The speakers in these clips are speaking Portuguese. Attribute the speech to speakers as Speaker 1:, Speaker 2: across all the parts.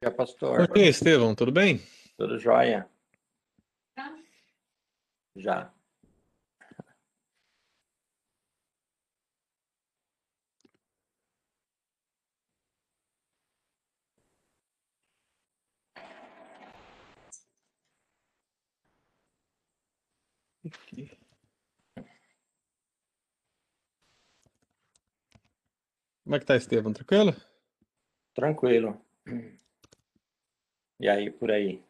Speaker 1: dia, pastor.
Speaker 2: Bom dia, Estevão, tudo bem?
Speaker 1: Tudo jóia? Já.
Speaker 2: Como é que tá, Estevão? Tranquilo?
Speaker 1: Tranquilo. E aí, por aí?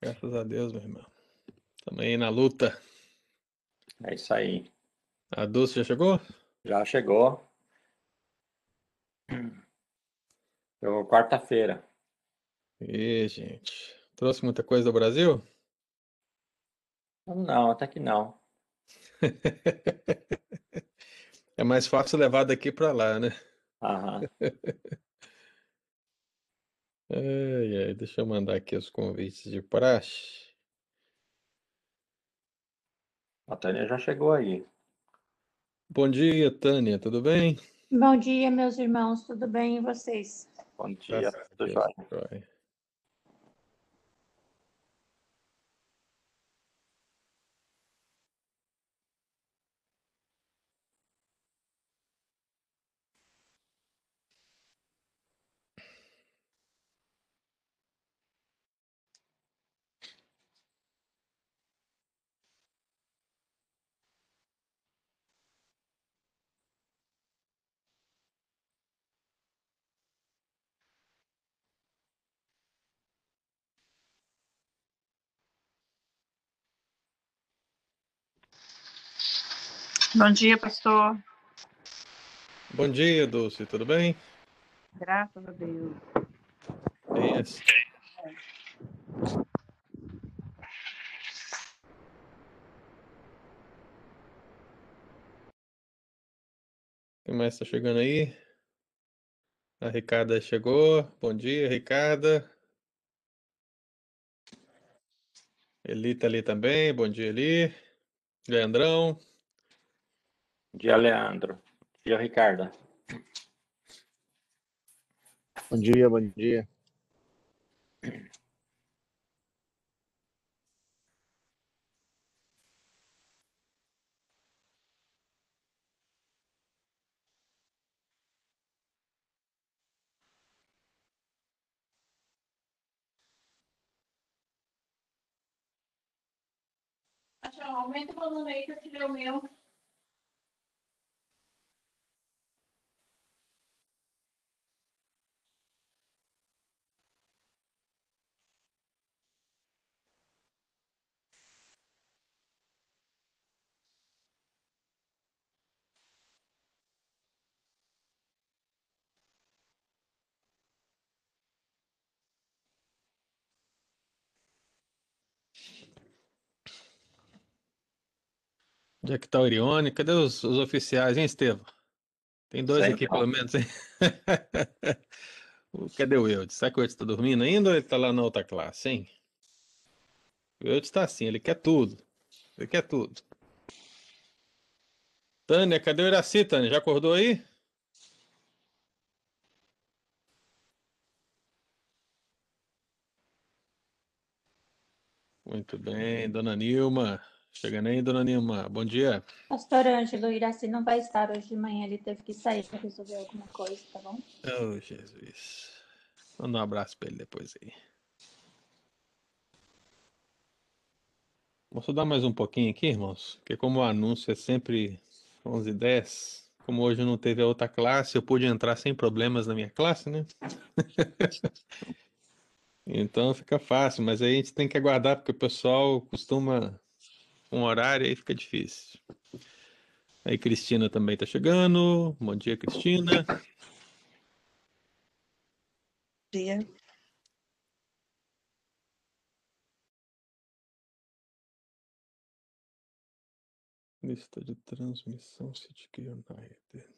Speaker 2: Graças a Deus, meu irmão. Aí na luta.
Speaker 1: É isso aí.
Speaker 2: A Dulce já chegou?
Speaker 1: Já chegou. Chegou quarta-feira.
Speaker 2: E, gente. Trouxe muita coisa do Brasil?
Speaker 1: Não, até que não.
Speaker 2: É mais fácil levar daqui para lá, né?
Speaker 1: Aham.
Speaker 2: Ai, ai, deixa eu mandar aqui os convites de praxe.
Speaker 1: A Tânia já chegou aí.
Speaker 2: Bom dia, Tânia, tudo bem?
Speaker 3: Bom dia, meus irmãos, tudo bem e vocês?
Speaker 1: Bom dia,
Speaker 2: Graças a
Speaker 1: tudo jóia.
Speaker 4: Bom dia, pastor.
Speaker 2: Bom dia, Dulce, tudo bem?
Speaker 4: Graças a Deus.
Speaker 2: Isso. Quem mais está chegando aí? A Ricarda chegou. Bom dia, Ricarda. Eli tá ali também. Bom dia, Eli. Leandrão.
Speaker 1: Bom dia, Leandro. Bom dia, Ricardo.
Speaker 5: Bom dia, bom dia.
Speaker 3: Aumenta o volume aí que eu tirei o meu.
Speaker 2: Onde é que tá o Irione? Cadê os, os oficiais, hein, Estevam? Tem dois aqui, pelo menos, hein? Cadê o Eudes? Será que o Eudes está dormindo ainda ou ele está lá na outra classe, hein? O Eudes está assim, ele quer tudo. Ele quer tudo. Tânia, cadê o Iraci, Tânia? Já acordou aí? Muito bem, dona Nilma. Chegando aí, dona Nilma. Bom dia.
Speaker 3: Pastor Ângelo Iraci não vai estar hoje de manhã, ele teve que sair para resolver alguma coisa, tá bom?
Speaker 2: Oh, Jesus. Manda um abraço para ele depois aí. Posso dar mais um pouquinho aqui, irmãos? Porque como o anúncio é sempre 11 h 10 como hoje não teve a outra classe, eu pude entrar sem problemas na minha classe, né? Então fica fácil, mas aí a gente tem que aguardar, porque o pessoal costuma um horário aí fica difícil. Aí Cristina também tá chegando. Bom dia, Cristina.
Speaker 4: Dia.
Speaker 2: Lista de transmissão City United.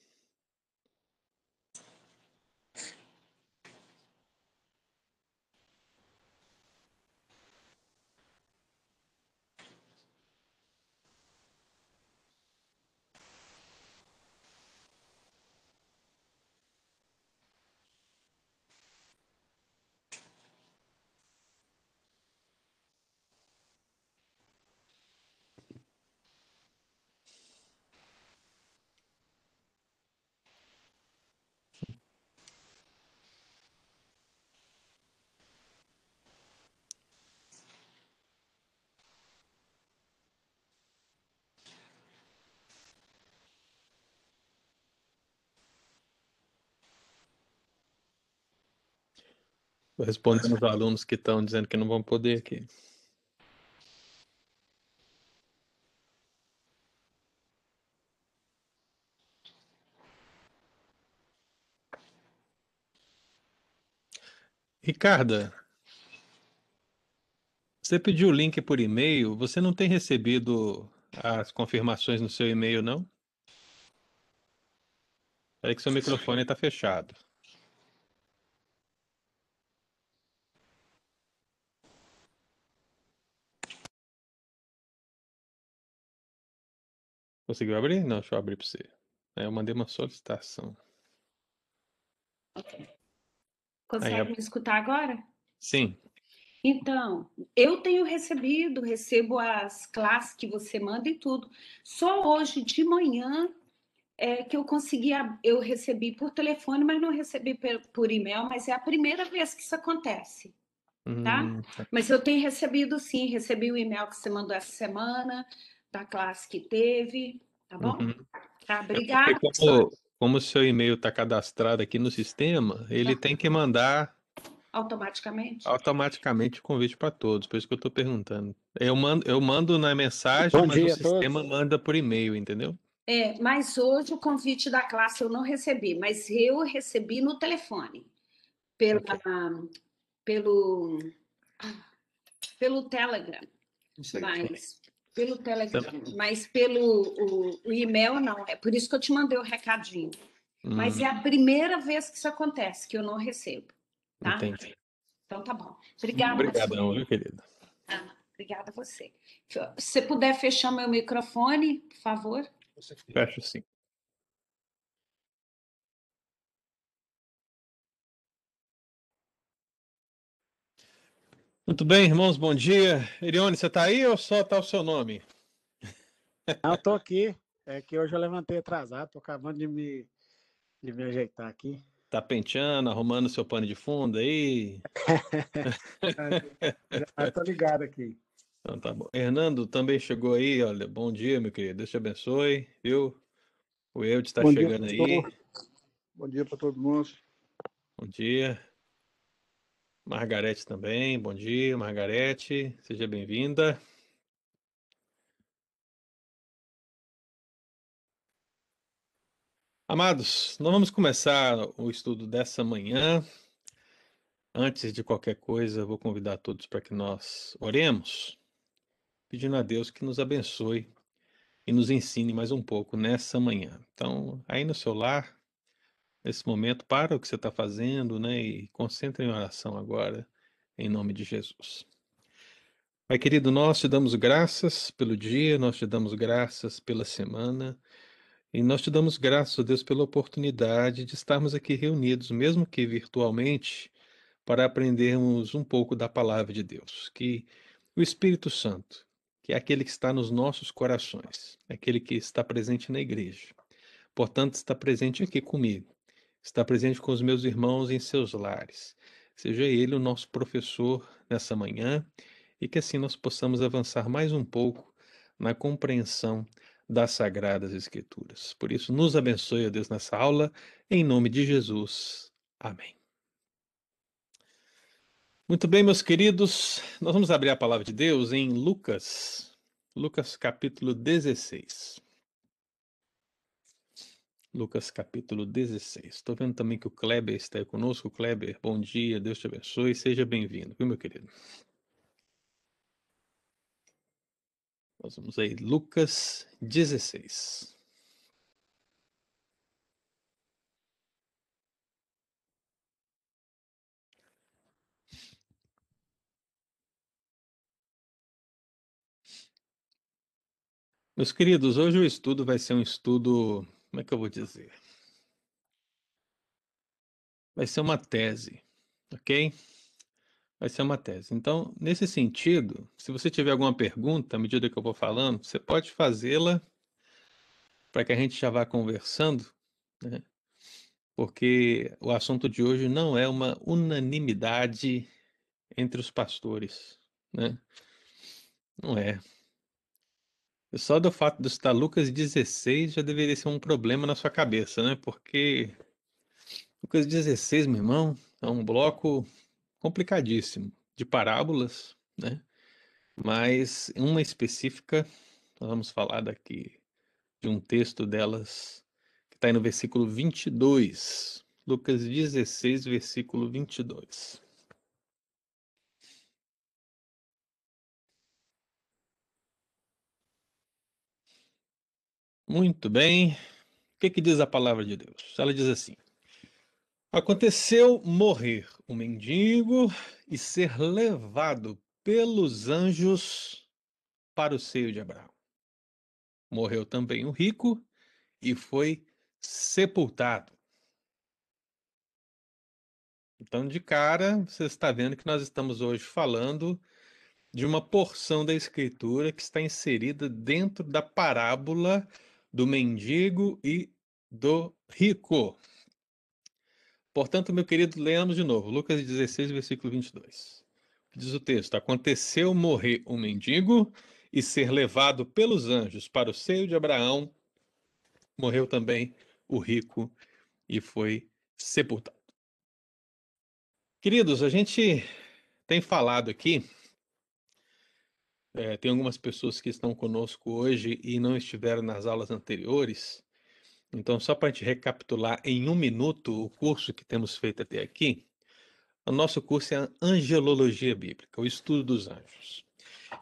Speaker 2: Respondendo os alunos que estão dizendo que não vão poder aqui. Ricarda, você pediu o link por e-mail, você não tem recebido as confirmações no seu e-mail, não? Espera que seu microfone está fechado. Conseguiu abrir? Não, deixa eu abrir para você. Eu mandei uma solicitação.
Speaker 6: Consegue
Speaker 2: Aí,
Speaker 6: me escutar agora?
Speaker 2: Sim.
Speaker 6: Então, eu tenho recebido, recebo as classes que você manda e tudo. Só hoje de manhã é que eu consegui, eu recebi por telefone, mas não recebi por e-mail, mas é a primeira vez que isso acontece. Tá?
Speaker 2: Hum, tá.
Speaker 6: Mas eu tenho recebido sim, recebi o e-mail que você mandou essa semana, da classe que teve, tá bom?
Speaker 2: Uhum.
Speaker 6: Tá,
Speaker 2: Porque
Speaker 6: obrigada.
Speaker 2: como, como o seu e-mail está cadastrado aqui no sistema, ele tem que mandar
Speaker 6: Automaticamente.
Speaker 2: automaticamente o convite para todos, por isso que eu estou perguntando. Eu mando, eu mando na mensagem,
Speaker 5: Bom
Speaker 2: mas
Speaker 5: dia
Speaker 2: o
Speaker 5: a todos.
Speaker 2: sistema manda por e-mail, entendeu?
Speaker 6: É, mas hoje o convite da classe eu não recebi, mas eu recebi no telefone, pela, pelo, pelo Telegram, mas pelo Telegram, mas pelo o, o e-mail não. É por isso que eu te mandei o recadinho. Mas
Speaker 2: Hum,
Speaker 6: é a primeira vez que isso acontece, que eu não recebo, tá?
Speaker 2: entendi.
Speaker 6: Então tá bom. Obrigada.
Speaker 2: Obrigadão, viu, querido?
Speaker 6: Ah, obrigada a você. Se você puder fechar meu microfone, por favor.
Speaker 2: Fecho sim. Muito bem, irmãos, bom dia. Erione, você está aí ou só está o seu nome?
Speaker 5: Não, eu tô aqui. É que hoje eu levantei atrasado, tô acabando de me, de me ajeitar aqui.
Speaker 2: Tá penteando, arrumando seu pano de fundo aí?
Speaker 5: Já tô ligado aqui.
Speaker 2: Então tá bom. Hernando também chegou aí, olha. Bom dia, meu querido. Deus te abençoe, viu? O Eudes está
Speaker 7: Bom dia,
Speaker 2: chegando aí.
Speaker 7: Bom dia para todo mundo.
Speaker 2: Bom dia. Margarete também. Bom dia, Margarete. Seja bem-vinda. Amados, nós vamos começar o estudo dessa manhã. Antes de qualquer coisa, vou convidar todos para que nós oremos, pedindo a Deus que nos abençoe e nos ensine mais um pouco nessa manhã. Então, aí no seu lar, nesse momento, para o que você está fazendo, né? E concentre em oração agora, em nome de Jesus. Pai querido, nós te damos graças pelo dia, nós te damos graças pela semana, e nós te damos graças, Deus, pela oportunidade de estarmos aqui reunidos, mesmo que virtualmente, para aprendermos um pouco da palavra de Deus. Que o Espírito Santo, que é aquele que está nos nossos corações, é aquele que está presente na igreja, portanto, está presente aqui comigo, está presente com os meus irmãos em seus lares. Seja ele o nosso professor nessa manhã e que assim nós possamos avançar mais um pouco na compreensão das Sagradas Escrituras. Por isso, nos abençoe, ó Deus, nessa aula, em nome de Jesus. Amém. Muito bem, meus queridos, nós vamos abrir a palavra de Deus em Lucas, Lucas capítulo 16. Lucas capítulo 16. Estou vendo também que o Kleber está conosco. Kleber, bom dia, Deus te abençoe, seja bem-vindo, viu, meu querido? Nós vamos aí, Lucas 16. Meus queridos, hoje o estudo vai ser um estudo, como é que eu vou dizer? Vai ser uma tese, ok? Vai ser uma tese. Então, nesse sentido, se você tiver alguma pergunta, à medida que eu vou falando, você pode fazê-la para que a gente já vá conversando, né? Porque o assunto de hoje não é uma unanimidade entre os pastores, né? Não é. Só do fato de estar Lucas 16 já deveria ser um problema na sua cabeça, né? Porque Lucas 16, meu irmão, é um bloco complicadíssimo de parábolas, né? Mas uma específica, nós vamos falar daqui de um texto delas que está aí no versículo 22. Lucas 16, versículo 22. Muito bem. O que, que diz a palavra de Deus? Ela diz assim: Aconteceu morrer o mendigo e ser levado pelos anjos para o seio de Abraão. Morreu também o rico e foi sepultado. Então, de cara, você está vendo que nós estamos hoje falando de uma porção da Escritura que está inserida dentro da parábola do mendigo e do rico. Portanto, meu querido, leamos de novo, Lucas 16, versículo 22. Diz o texto: Aconteceu morrer um mendigo e ser levado pelos anjos para o seio de Abraão. Morreu também o rico e foi sepultado. Queridos, a gente tem falado aqui, é, tem algumas pessoas que estão conosco hoje e não estiveram nas aulas anteriores. Então, só para a gente recapitular em um minuto o curso que temos feito até aqui, o nosso curso é a Angelologia Bíblica, o estudo dos anjos.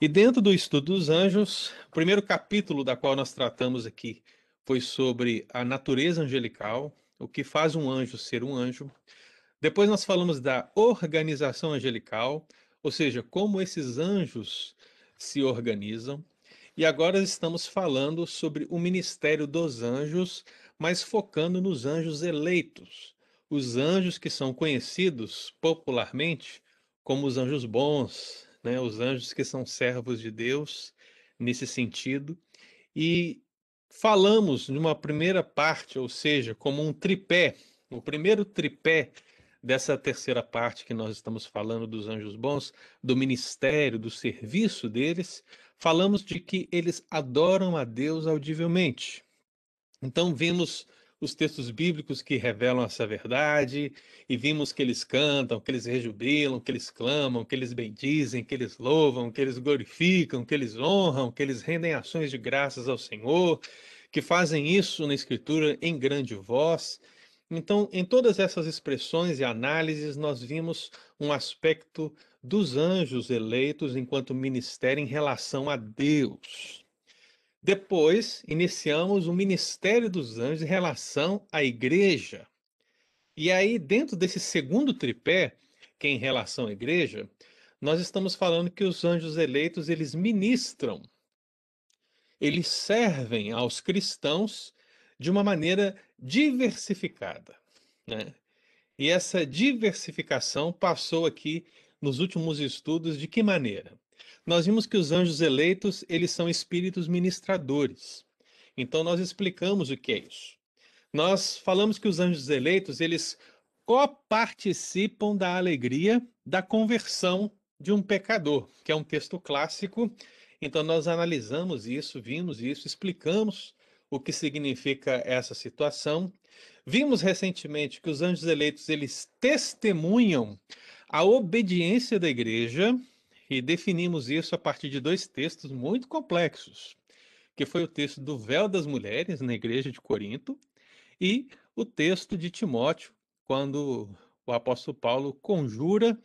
Speaker 2: E dentro do estudo dos anjos, o primeiro capítulo da qual nós tratamos aqui foi sobre a natureza angelical, o que faz um anjo ser um anjo. Depois nós falamos da organização angelical, ou seja, como esses anjos se organizam. E agora estamos falando sobre o ministério dos anjos, mas focando nos anjos eleitos, os anjos que são conhecidos popularmente como os anjos bons, né? os anjos que são servos de Deus nesse sentido. E falamos numa primeira parte, ou seja, como um tripé, o primeiro tripé dessa terceira parte que nós estamos falando dos anjos bons, do ministério, do serviço deles, falamos de que eles adoram a Deus audivelmente. Então vimos os textos bíblicos que revelam essa verdade, e vimos que eles cantam, que eles rejubilam, que eles clamam, que eles bendizem, que eles louvam, que eles glorificam, que eles honram, que eles rendem ações de graças ao Senhor, que fazem isso na Escritura em grande voz. Então, em todas essas expressões e análises, nós vimos um aspecto dos anjos eleitos enquanto ministério em relação a Deus. Depois, iniciamos o ministério dos anjos em relação à igreja. E aí, dentro desse segundo tripé, que é em relação à igreja, nós estamos falando que os anjos eleitos, eles ministram, eles servem aos cristãos de uma maneira diversificada. Né? E essa diversificação passou aqui nos últimos estudos de que maneira? Nós vimos que os anjos eleitos, eles são espíritos ministradores. Então nós explicamos o que é isso. Nós falamos que os anjos eleitos, eles coparticipam da alegria da conversão de um pecador, que é um texto clássico. Então nós analisamos isso, vimos isso, explicamos o que significa essa situação. Vimos recentemente que os anjos eleitos eles testemunham a obediência da igreja e definimos isso a partir de dois textos muito complexos, que foi o texto do véu das mulheres na igreja de Corinto e o texto de Timóteo, quando o apóstolo Paulo conjura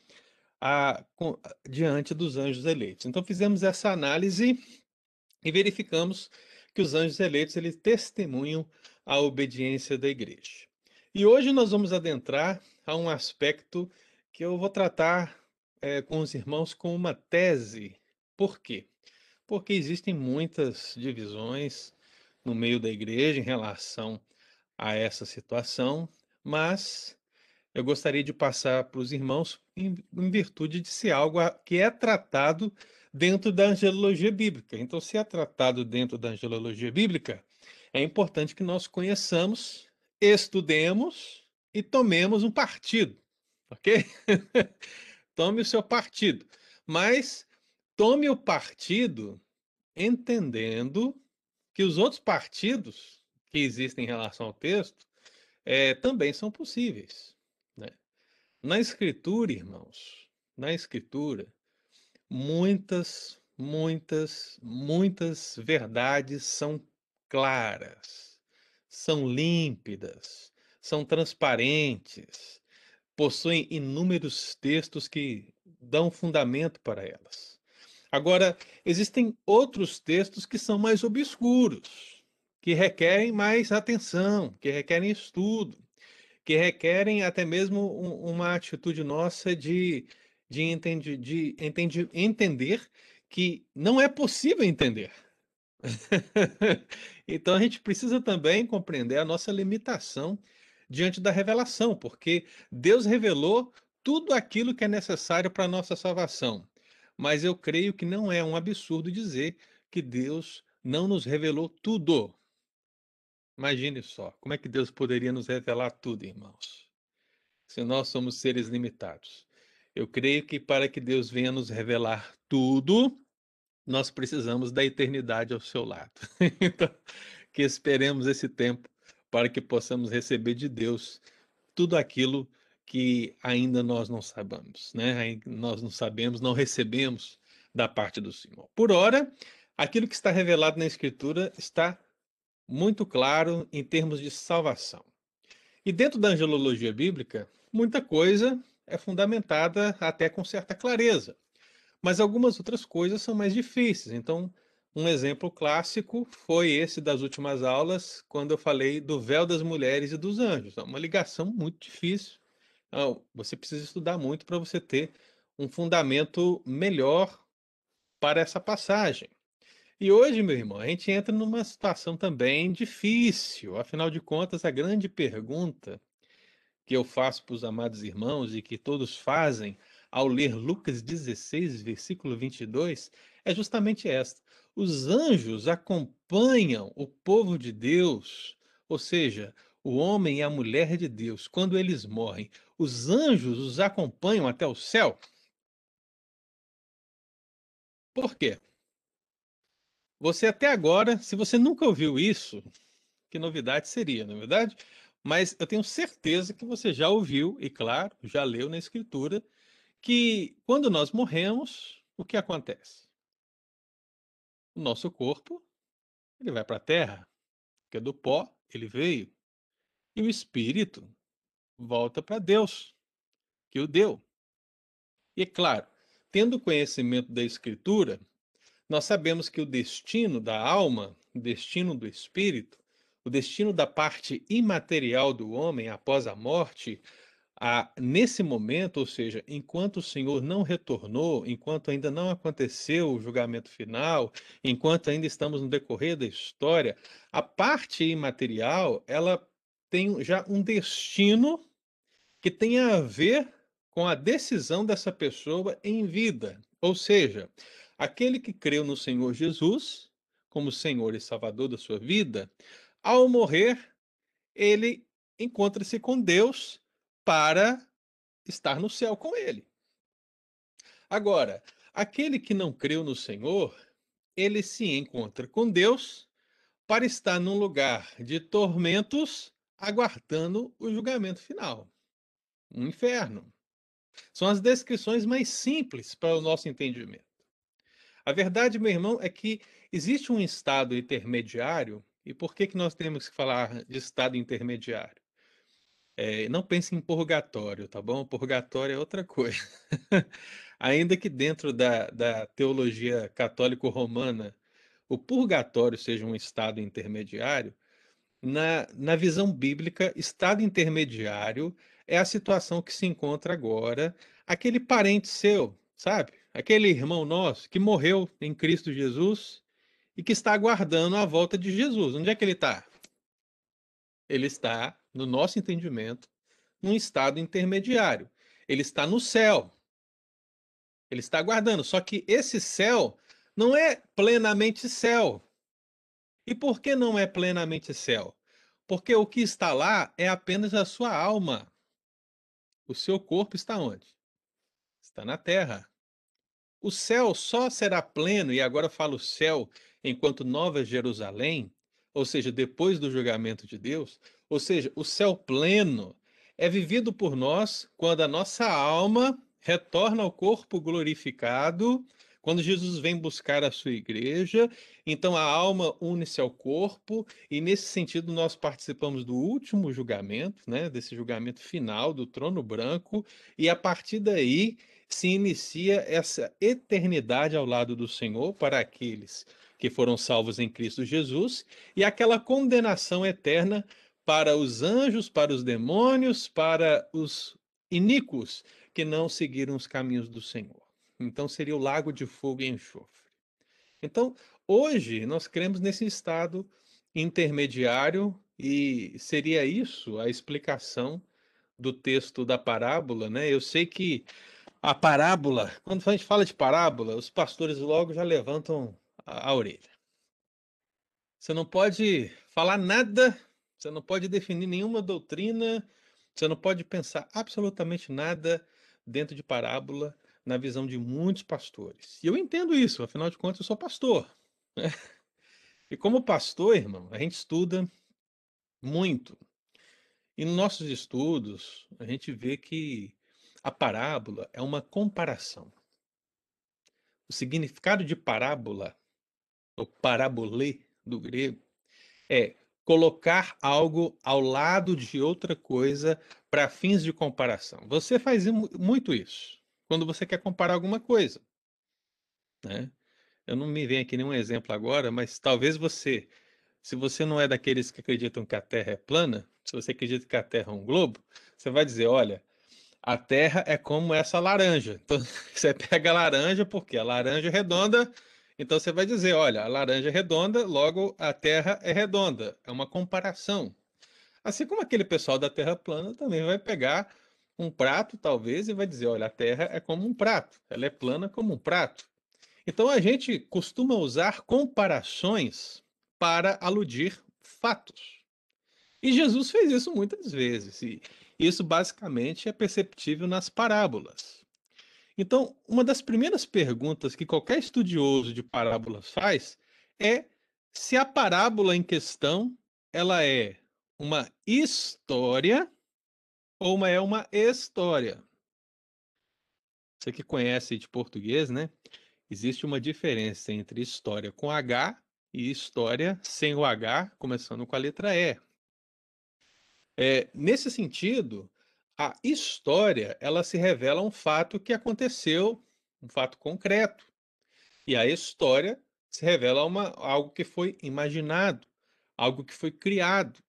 Speaker 2: a, com, diante dos anjos eleitos. Então fizemos essa análise e verificamos que os anjos eleitos eles testemunham a obediência da igreja. E hoje nós vamos adentrar a um aspecto que eu vou tratar é, com os irmãos com uma tese. Por quê? Porque existem muitas divisões no meio da igreja em relação a essa situação, mas eu gostaria de passar para os irmãos em, em virtude de ser algo que é tratado dentro da angelologia bíblica. Então, se é tratado dentro da angelologia bíblica, é importante que nós conheçamos, estudemos e tomemos um partido, ok? tome o seu partido, mas tome o partido entendendo que os outros partidos que existem em relação ao texto é, também são possíveis. Né? Na Escritura, irmãos, na Escritura, muitas, muitas, muitas verdades são claras, são límpidas, são transparentes, possuem inúmeros textos que dão fundamento para elas. Agora, existem outros textos que são mais obscuros, que requerem mais atenção, que requerem estudo, que requerem até mesmo um, uma atitude nossa de, de, entendi, de entendi, entender que não é possível entender. então a gente precisa também compreender a nossa limitação diante da revelação, porque Deus revelou tudo aquilo que é necessário para a nossa salvação. Mas eu creio que não é um absurdo dizer que Deus não nos revelou tudo. Imagine só, como é que Deus poderia nos revelar tudo, irmãos? Se nós somos seres limitados. Eu creio que para que Deus venha nos revelar tudo, nós precisamos da eternidade ao seu lado. então, que esperemos esse tempo para que possamos receber de Deus tudo aquilo que ainda nós não sabemos, né? Nós não sabemos, não recebemos da parte do Senhor. Por ora, aquilo que está revelado na Escritura está muito claro em termos de salvação. E dentro da angelologia bíblica, muita coisa é fundamentada até com certa clareza, mas algumas outras coisas são mais difíceis. Então, um exemplo clássico foi esse das últimas aulas, quando eu falei do véu das mulheres e dos anjos. É uma ligação muito difícil. Então, você precisa estudar muito para você ter um fundamento melhor para essa passagem. E hoje, meu irmão, a gente entra numa situação também difícil. Afinal de contas, a grande pergunta que eu faço para os amados irmãos e que todos fazem ao ler Lucas 16, versículo 22, é justamente esta: os anjos acompanham o povo de Deus, ou seja, o homem e a mulher de Deus, quando eles morrem, os anjos os acompanham até o céu? Por quê? Você até agora, se você nunca ouviu isso, que novidade seria, não é verdade? Mas eu tenho certeza que você já ouviu, e claro, já leu na Escritura, que quando nós morremos, o que acontece? o nosso corpo ele vai para a terra, que é do pó, ele veio. E o espírito volta para Deus, que o deu. E é claro, tendo conhecimento da escritura, nós sabemos que o destino da alma, o destino do espírito, o destino da parte imaterial do homem após a morte, a, nesse momento, ou seja, enquanto o Senhor não retornou, enquanto ainda não aconteceu o julgamento final, enquanto ainda estamos no decorrer da história, a parte imaterial ela tem já um destino que tem a ver com a decisão dessa pessoa em vida. Ou seja, aquele que creu no Senhor Jesus como Senhor e Salvador da sua vida, ao morrer, ele encontra-se com Deus para estar no céu com ele. Agora, aquele que não creu no Senhor, ele se encontra com Deus para estar num lugar de tormentos, aguardando o julgamento final um inferno. São as descrições mais simples para o nosso entendimento. A verdade, meu irmão, é que existe um estado intermediário, e por que, que nós temos que falar de estado intermediário? É, não pense em purgatório, tá bom? Purgatório é outra coisa. Ainda que dentro da, da teologia católico-romana o purgatório seja um estado intermediário, na, na visão bíblica, estado intermediário é a situação que se encontra agora aquele parente seu, sabe? Aquele irmão nosso que morreu em Cristo Jesus e que está aguardando a volta de Jesus. Onde é que ele está? Ele está no nosso entendimento, num estado intermediário. Ele está no céu. Ele está aguardando. Só que esse céu não é plenamente céu. E por que não é plenamente céu? Porque o que está lá é apenas a sua alma. O seu corpo está onde? Está na terra. O céu só será pleno, e agora falo céu enquanto Nova Jerusalém, ou seja, depois do julgamento de Deus, ou seja, o céu pleno é vivido por nós quando a nossa alma retorna ao corpo glorificado, quando Jesus vem buscar a sua igreja, então a alma une-se ao corpo, e nesse sentido nós participamos do último julgamento, né, desse julgamento final do trono branco, e a partir daí se inicia essa eternidade ao lado do Senhor para aqueles que foram salvos em Cristo Jesus, e aquela condenação eterna para os anjos, para os demônios, para os iníquos que não seguiram os caminhos do Senhor. Então seria o lago de fogo e enxofre. Então, hoje nós cremos nesse estado intermediário e seria isso a explicação do texto da parábola, né? Eu sei que a parábola, quando a gente fala de parábola, os pastores logo já levantam a, a orelha. Você não pode falar nada, você não pode definir nenhuma doutrina, você não pode pensar absolutamente nada dentro de parábola na visão de muitos pastores. E eu entendo isso, afinal de contas, eu sou pastor. Né? E como pastor, irmão, a gente estuda muito. E nos nossos estudos, a gente vê que a parábola é uma comparação. O significado de parábola, ou parabolê do grego, é colocar algo ao lado de outra coisa para fins de comparação. Você faz muito isso quando você quer comparar alguma coisa. Né? Eu não me venho aqui nenhum exemplo agora, mas talvez você, se você não é daqueles que acreditam que a Terra é plana, se você acredita que a Terra é um globo, você vai dizer, olha, a Terra é como essa laranja. Então você pega a laranja porque a laranja é redonda, então você vai dizer, olha, a laranja é redonda, logo a Terra é redonda. É uma comparação. Assim como aquele pessoal da Terra plana também vai pegar um prato, talvez, e vai dizer: olha, a Terra é como um prato, ela é plana como um prato. Então a gente costuma usar comparações para aludir fatos. E Jesus fez isso muitas vezes, e isso basicamente é perceptível nas parábolas. Então, uma das primeiras perguntas que qualquer estudioso de parábolas faz é se a parábola em questão ela é uma história ou uma é uma história. Você que conhece de português, né? Existe uma diferença entre história com H e história sem o H, começando com a letra E. É, nesse sentido, a história ela se revela um fato que aconteceu, um fato concreto. E a história se revela uma, algo que foi imaginado, algo que foi criado.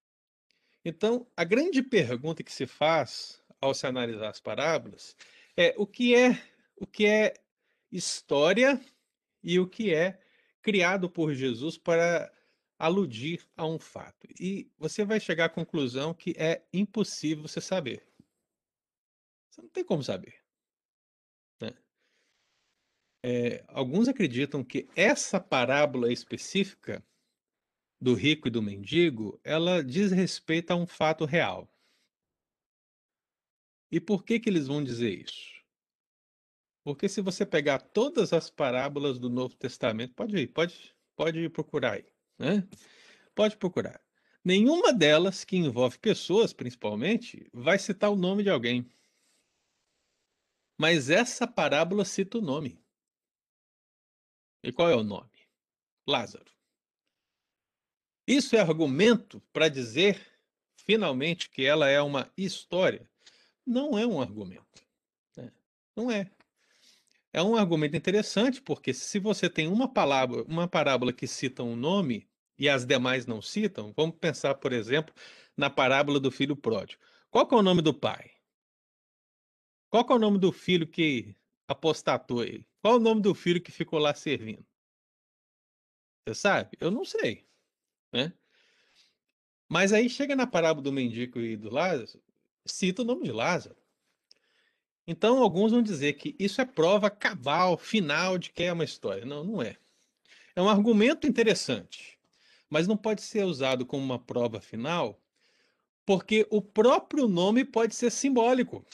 Speaker 2: Então, a grande pergunta que se faz ao se analisar as parábolas é o que é o que é história e o que é criado por Jesus para aludir a um fato. E você vai chegar à conclusão que é impossível você saber. Você não tem como saber. Né? É, alguns acreditam que essa parábola específica do rico e do mendigo, ela diz respeito a um fato real. E por que que eles vão dizer isso? Porque se você pegar todas as parábolas do Novo Testamento, pode ir, pode, pode procurar aí, né? Pode procurar. Nenhuma delas que envolve pessoas, principalmente, vai citar o nome de alguém. Mas essa parábola cita o nome. E qual é o nome? Lázaro. Isso é argumento para dizer, finalmente, que ela é uma história? Não é um argumento. Né? Não é. É um argumento interessante, porque se você tem uma palavra, uma parábola que cita um nome e as demais não citam, vamos pensar, por exemplo, na parábola do filho pródigo. Qual é o nome do pai? Qual é o nome do filho que apostatou ele? Qual é o nome do filho que ficou lá servindo? Você sabe? Eu não sei. Né? Mas aí chega na parábola do mendigo e do Lázaro, cita o nome de Lázaro. Então, alguns vão dizer que isso é prova cabal, final de que é uma história. Não, não é. É um argumento interessante, mas não pode ser usado como uma prova final, porque o próprio nome pode ser simbólico.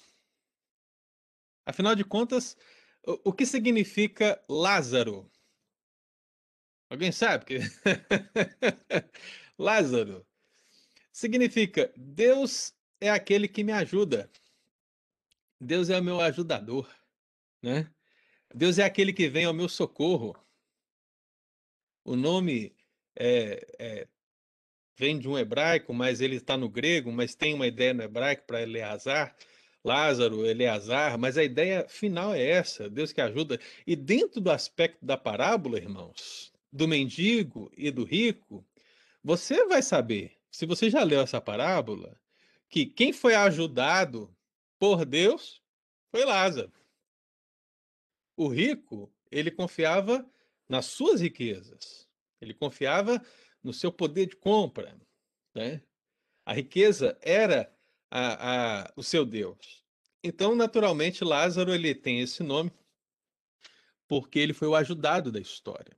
Speaker 2: Afinal de contas, o, que significa Lázaro? Alguém sabe? Que... Lázaro significa Deus é aquele que me ajuda. Deus é o meu ajudador, né? Deus é aquele que vem ao meu socorro. O nome é, é, vem de um hebraico, mas ele está no grego, mas tem uma ideia no hebraico para Eleazar, Lázaro, Eleazar, mas a ideia final é essa, Deus que ajuda. E dentro do aspecto da parábola, irmãos, do mendigo e do rico, você vai saber, se você já leu essa parábola, que quem foi ajudado por Deus foi Lázaro. O rico, ele confiava nas suas riquezas, ele confiava no seu poder de compra. Né? A riqueza era a, a, o seu Deus. Então, naturalmente, Lázaro ele tem esse nome porque ele foi o ajudado da história.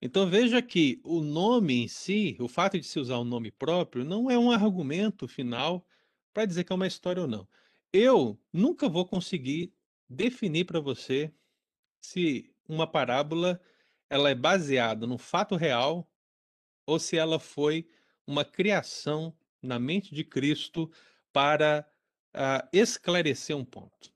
Speaker 2: Então veja que o nome em si, o fato de se usar um nome próprio, não é um argumento final para dizer que é uma história ou não. Eu nunca vou conseguir definir para você se uma parábola ela é baseada no fato real ou se ela foi uma criação na mente de Cristo para uh, esclarecer um ponto.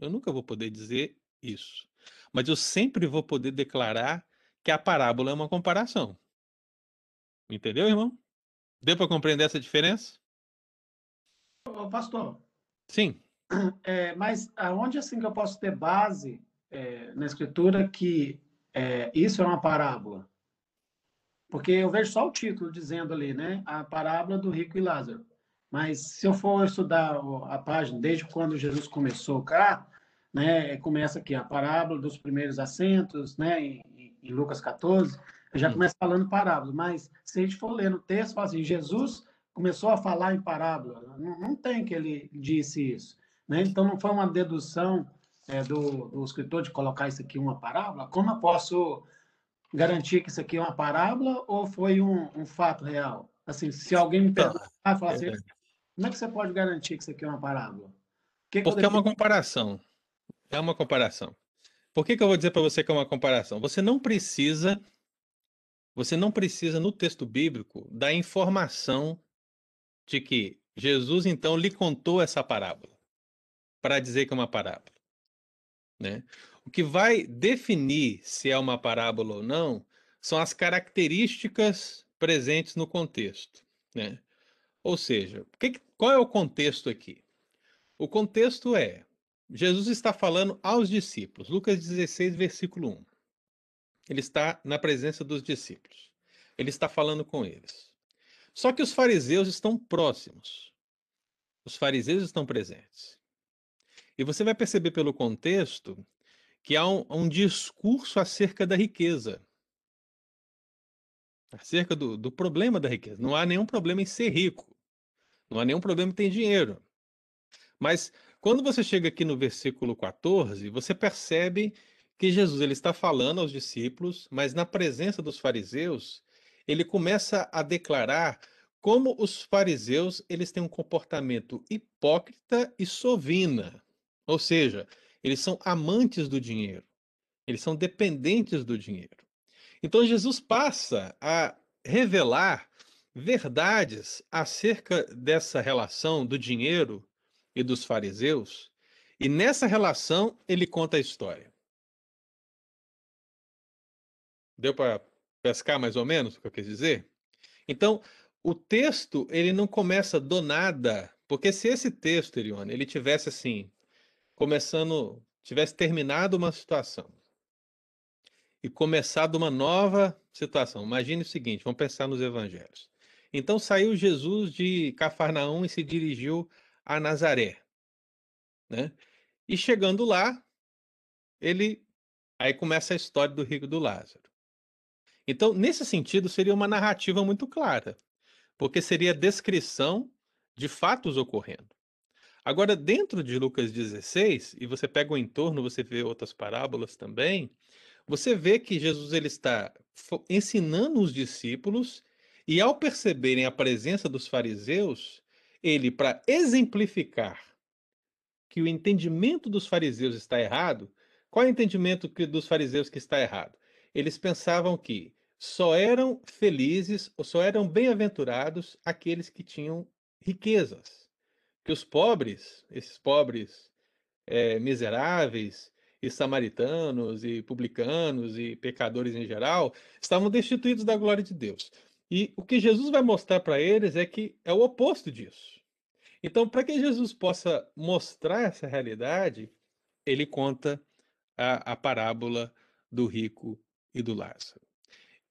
Speaker 2: Eu nunca vou poder dizer isso, mas eu sempre vou poder declarar que a parábola é uma comparação. Entendeu, irmão? Deu para compreender essa diferença?
Speaker 5: Pastor.
Speaker 2: Sim.
Speaker 5: É, mas aonde assim que eu posso ter base é, na escritura que é, isso é uma parábola? Porque eu vejo só o título dizendo ali, né? A parábola do rico e Lázaro. Mas se eu for estudar a página desde quando Jesus começou cá, né? Começa aqui a parábola dos primeiros assentos, né? Em, em Lucas 14, já começa falando parábola. Mas se a gente for ler no texto, fala assim, Jesus começou a falar em parábola. Não, não tem que ele disse isso. Né? Então não foi uma dedução é, do, do escritor de colocar isso aqui uma parábola. Como eu posso garantir que isso aqui é uma parábola ou foi um, um fato real? Assim, se alguém me perguntar, falar assim, como é que você pode garantir que isso aqui é uma parábola?
Speaker 2: Que Porque é uma comparação. É uma comparação. Por que, que eu vou dizer para você que é uma comparação? Você não precisa, você não precisa no texto bíblico da informação de que Jesus então lhe contou essa parábola para dizer que é uma parábola, né? O que vai definir se é uma parábola ou não são as características presentes no contexto. Né? Ou seja, que, qual é o contexto aqui? O contexto é: Jesus está falando aos discípulos, Lucas 16, versículo 1. Ele está na presença dos discípulos. Ele está falando com eles. Só que os fariseus estão próximos. Os fariseus estão presentes. E você vai perceber pelo contexto que há um, um discurso acerca da riqueza. Acerca do, do problema da riqueza. Não há nenhum problema em ser rico. Não há nenhum problema em ter dinheiro. Mas quando você chega aqui no versículo 14, você percebe que Jesus ele está falando aos discípulos, mas na presença dos fariseus, ele começa a declarar como os fariseus eles têm um comportamento hipócrita e sovina. Ou seja, eles são amantes do dinheiro. Eles são dependentes do dinheiro. Então Jesus passa a revelar verdades acerca dessa relação do dinheiro e dos fariseus, e nessa relação ele conta a história. Deu para pescar mais ou menos o que eu quis dizer? Então, o texto ele não começa do nada, porque se esse texto, Elione, ele tivesse assim, começando, tivesse terminado uma situação e começado uma nova situação. Imagine o seguinte, vamos pensar nos evangelhos. Então saiu Jesus de Cafarnaum e se dirigiu a Nazaré, né? E chegando lá, ele aí começa a história do rico do Lázaro. Então, nesse sentido, seria uma narrativa muito clara, porque seria a descrição de fatos ocorrendo. Agora, dentro de Lucas 16, e você pega o entorno, você vê outras parábolas também, você vê que Jesus ele está ensinando os discípulos e ao perceberem a presença dos fariseus, ele para exemplificar que o entendimento dos fariseus está errado, qual é o entendimento dos fariseus que está errado? Eles pensavam que só eram felizes ou só eram bem-aventurados aqueles que tinham riquezas. Que os pobres, esses pobres eh, miseráveis, e samaritanos, e publicanos, e pecadores em geral, estavam destituídos da glória de Deus. E o que Jesus vai mostrar para eles é que é o oposto disso. Então, para que Jesus possa mostrar essa realidade, ele conta a, a parábola do rico e do Lázaro.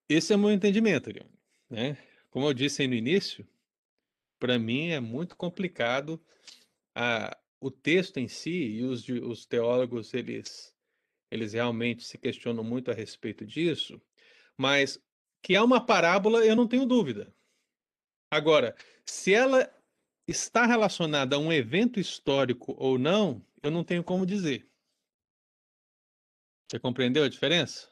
Speaker 2: Esse é o meu entendimento, Ariane. Né? Como eu disse aí no início, para mim é muito complicado a, o texto em si, e os, os teólogos eles, eles realmente se questionam muito a respeito disso, mas que é uma parábola, eu não tenho dúvida. Agora, se ela está relacionada a um evento histórico ou não, eu não tenho como dizer. Você compreendeu a diferença?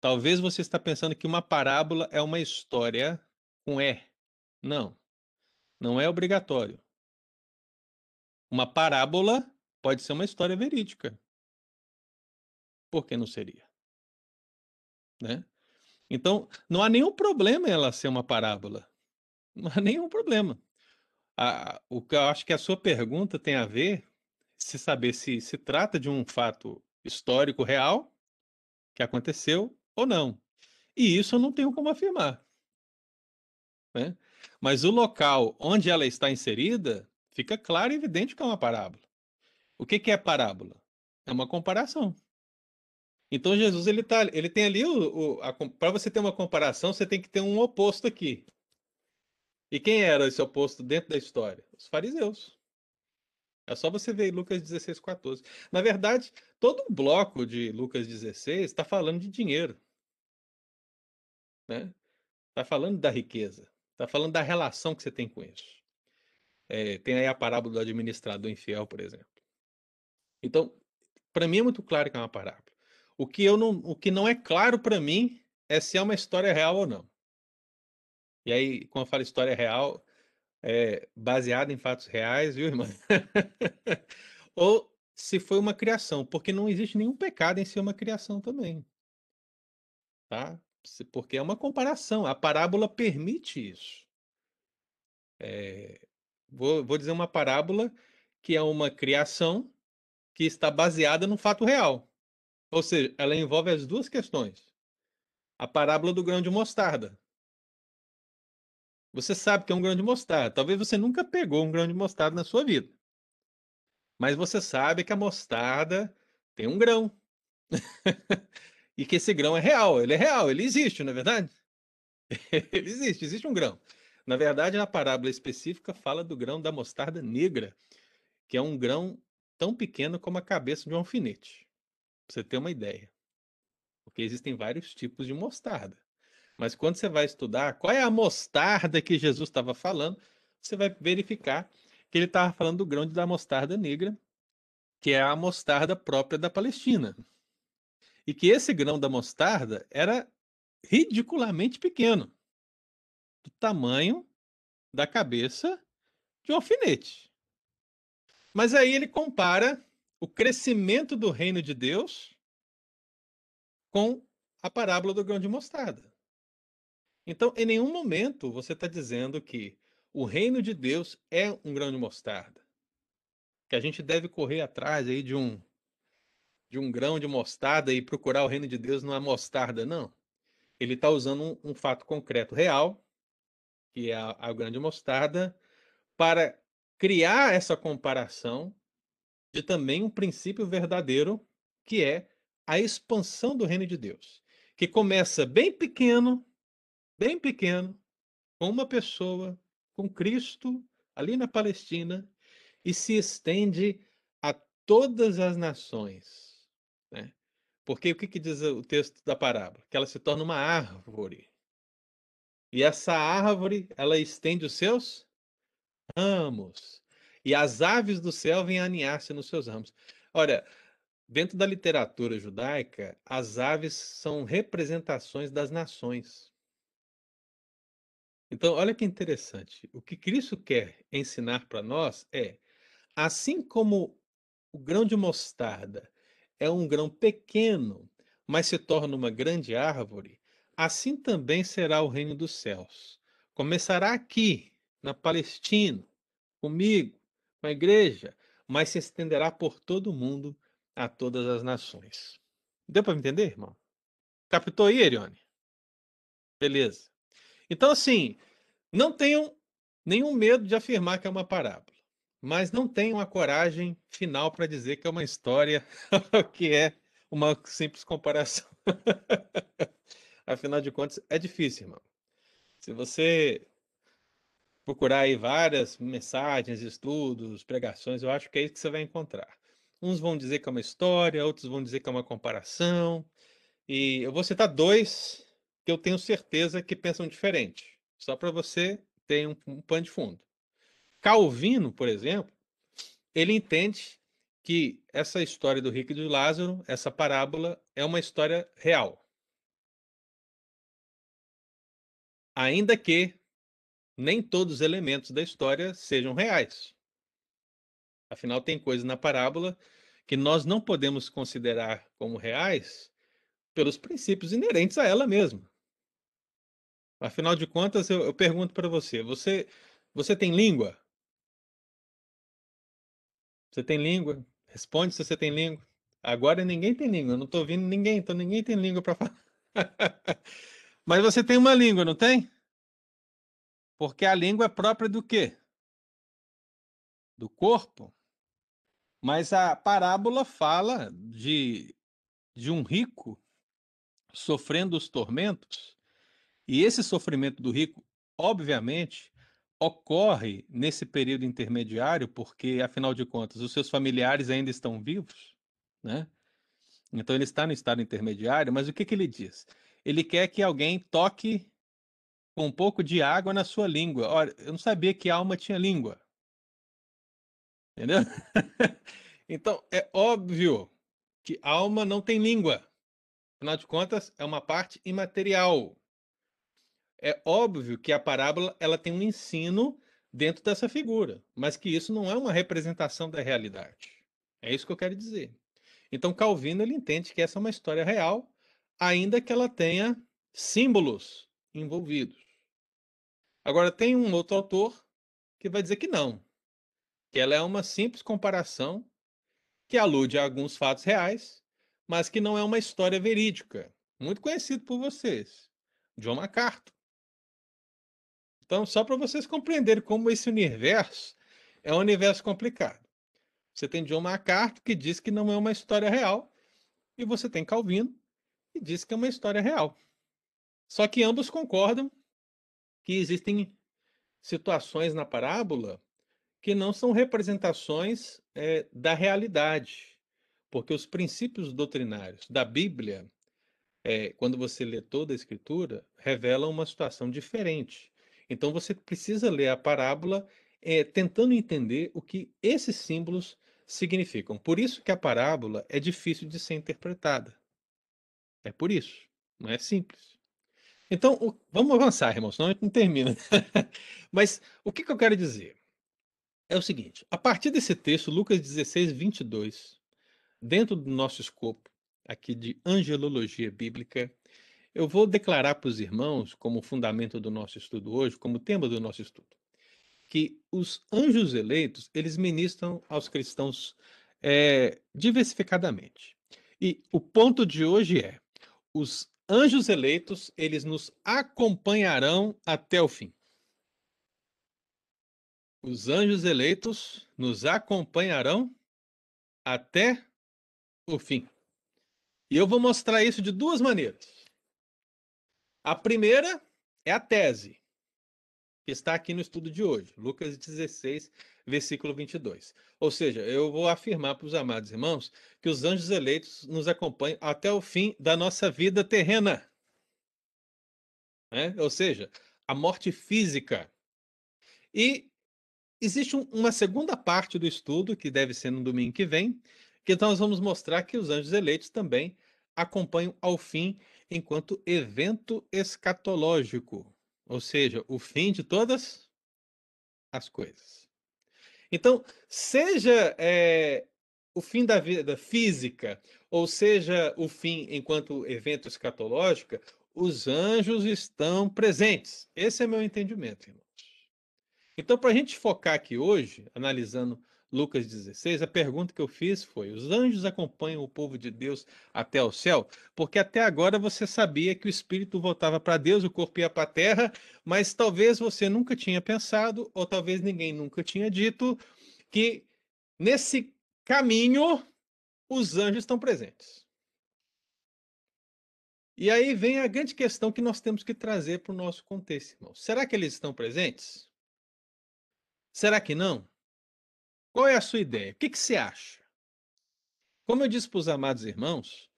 Speaker 2: Talvez você está pensando que uma parábola é uma história com E. Não. Não é obrigatório. Uma parábola pode ser uma história verídica. Por que não seria? Né? Então, não há nenhum problema em ela ser uma parábola. Não há nenhum problema. A, o que eu acho que a sua pergunta tem a ver se saber se se trata de um fato histórico real que aconteceu ou não. E isso eu não tenho como afirmar. Né? Mas o local onde ela está inserida fica claro e evidente que é uma parábola. O que, que é parábola? É uma comparação. Então Jesus ele tá, ele tem ali para você ter uma comparação, você tem que ter um oposto aqui. E quem era esse oposto dentro da história? Os fariseus. É só você ver Lucas 16, 14. Na verdade, todo o bloco de Lucas 16 está falando de dinheiro. Né? Está falando da riqueza. Está falando da relação que você tem com isso. É, tem aí a parábola do administrador infiel, por exemplo. Então, para mim é muito claro que é uma parábola. O que, eu não, o que não é claro para mim é se é uma história real ou não. E aí, quando eu falo história real, é baseada em fatos reais, viu, irmã? ou se foi uma criação, porque não existe nenhum pecado em ser uma criação também. Tá? Porque é uma comparação. A parábola permite isso. É, Vou, vou dizer uma parábola que é uma criação que está baseada no fato real. Ou seja, ela envolve as duas questões. A parábola do grão de mostarda. Você sabe que é um grão de mostarda. Talvez você nunca pegou um grão de mostarda na sua vida. Mas você sabe que a mostarda tem um grão. e que esse grão é real. Ele é real, ele existe, não é verdade? ele existe, existe um grão. Na verdade, na parábola específica, fala do grão da mostarda negra, que é um grão tão pequeno como a cabeça de um alfinete. Pra você ter uma ideia. Porque existem vários tipos de mostarda. Mas quando você vai estudar qual é a mostarda que Jesus estava falando, você vai verificar que ele estava falando do grão da mostarda negra, que é a mostarda própria da Palestina. E que esse grão da mostarda era ridiculamente pequeno do tamanho da cabeça de um alfinete. Mas aí ele compara o crescimento do reino de Deus com a parábola do grão de mostarda. Então, em nenhum momento você está dizendo que o reino de Deus é um grão de mostarda. Que a gente deve correr atrás aí de um de um grão de mostarda e procurar o reino de Deus numa mostarda, não. Ele está usando um, um fato concreto real que é a, a grande mostarda, para criar essa comparação de também um princípio verdadeiro, que é a expansão do reino de Deus, que começa bem pequeno, bem pequeno, com uma pessoa, com Cristo, ali na Palestina, e se estende a todas as nações. Né? Porque o que, que diz o texto da parábola? Que ela se torna uma árvore e essa árvore, ela estende os seus ramos. E as aves do céu vêm aninhar-se nos seus ramos. Olha, dentro da literatura judaica, as aves são representações das nações. Então, olha que interessante. O que Cristo quer ensinar para nós é: assim como o grão de mostarda é um grão pequeno, mas se torna uma grande árvore, assim também será o reino dos céus. Começará aqui, na Palestina, comigo, com a igreja, mas se estenderá por todo o mundo a todas as nações. Deu para entender, irmão? Captou aí, Erione? Beleza. Então, assim, não tenham nenhum medo de afirmar que é uma parábola, mas não tenham a coragem final para dizer que é uma história que é uma simples comparação. Afinal de contas, é difícil, irmão. Se você procurar aí várias mensagens, estudos, pregações, eu acho que é isso que você vai encontrar. Uns vão dizer que é uma história, outros vão dizer que é uma comparação. E eu vou citar dois que eu tenho certeza que pensam diferente, só para você ter um, um pano de fundo. Calvino, por exemplo, ele entende que essa história do rico e do Lázaro, essa parábola, é uma história real. Ainda que nem todos os elementos da história sejam reais. Afinal, tem coisas na parábola que nós não podemos considerar como reais pelos princípios inerentes a ela mesma. Afinal de contas, eu, eu pergunto para você: você, você tem língua? Você tem língua? Responde se você tem língua. Agora ninguém tem língua, eu não estou ouvindo ninguém, então ninguém tem língua para falar. Mas você tem uma língua, não tem? Porque a língua é própria do quê? Do corpo. Mas a parábola fala de, de um rico sofrendo os tormentos, e esse sofrimento do rico, obviamente, ocorre nesse período intermediário, porque, afinal de contas, os seus familiares ainda estão vivos, né? Então ele está no estado intermediário, mas o que, que ele diz? Ele quer que alguém toque com um pouco de água na sua língua. Olha, eu não sabia que a alma tinha língua. Entendeu? então, é óbvio que alma não tem língua. Afinal de contas, é uma parte imaterial é óbvio que a parábola ela tem um ensino dentro dessa figura, mas que isso não é uma representação da realidade. É isso que eu quero dizer. Então Calvino ele entende que essa é uma história real, ainda que ela tenha símbolos envolvidos. Agora tem um outro autor que vai dizer que não, que ela é uma simples comparação que alude a alguns fatos reais, mas que não é uma história verídica, muito conhecido por vocês. John MacArthur. Então, só para vocês compreenderem como esse universo é um universo complicado. Você tem John MacArthur, que diz que não é uma história real, e você tem Calvino, que diz que é uma história real. Só que ambos concordam que existem situações na parábola que não são representações é, da realidade, porque os princípios doutrinários da Bíblia, é, quando você lê toda a Escritura, revelam uma situação diferente. Então você precisa ler a parábola é, tentando entender o que esses símbolos significam. Por isso que a parábola é difícil de ser interpretada. É por isso. Não é simples. Então, o, vamos avançar, irmãos, senão a gente não termina. Mas o que, que eu quero dizer? É o seguinte: a partir desse texto, Lucas 16, 22, dentro do nosso escopo aqui de angelologia bíblica, eu vou declarar para os irmãos, como fundamento do nosso estudo hoje, como tema do nosso estudo, que os anjos eleitos, eles ministram aos cristãos é, diversificadamente. E o ponto de hoje é, os anjos eleitos, eles nos acompanharão até o fim. Os anjos eleitos nos acompanharão até o fim. E eu vou mostrar isso de duas maneiras. A primeira é a tese, que está aqui no estudo de hoje, Lucas 16, versículo 22. Ou seja, eu vou afirmar para os amados irmãos que os anjos eleitos nos acompanham até o fim da nossa vida terrena. Né? Ou seja, a morte física. E existe um, uma segunda parte do estudo, que deve ser no domingo que vem, que nós vamos mostrar que os anjos eleitos também acompanham ao fim enquanto evento escatológico, ou seja, o fim de todas as coisas. Então, seja é, o fim da vida física, ou seja, o fim enquanto evento escatológico, os anjos estão presentes. Esse é meu entendimento, irmãos. Então, para a gente focar aqui hoje, analisando Lucas 16, a pergunta que eu fiz foi: os anjos acompanham o povo de Deus até o céu? Porque até agora você sabia que o espírito voltava para Deus, o corpo ia para a terra, mas talvez você nunca tinha pensado, ou talvez ninguém nunca tinha dito, que nesse caminho os anjos estão presentes. E aí vem a grande questão que nós temos que trazer para o nosso contexto, irmão. Será que eles estão presentes? Será que não? Qual é a sua ideia? O que, que você acha? Como eu disse para os amados irmãos,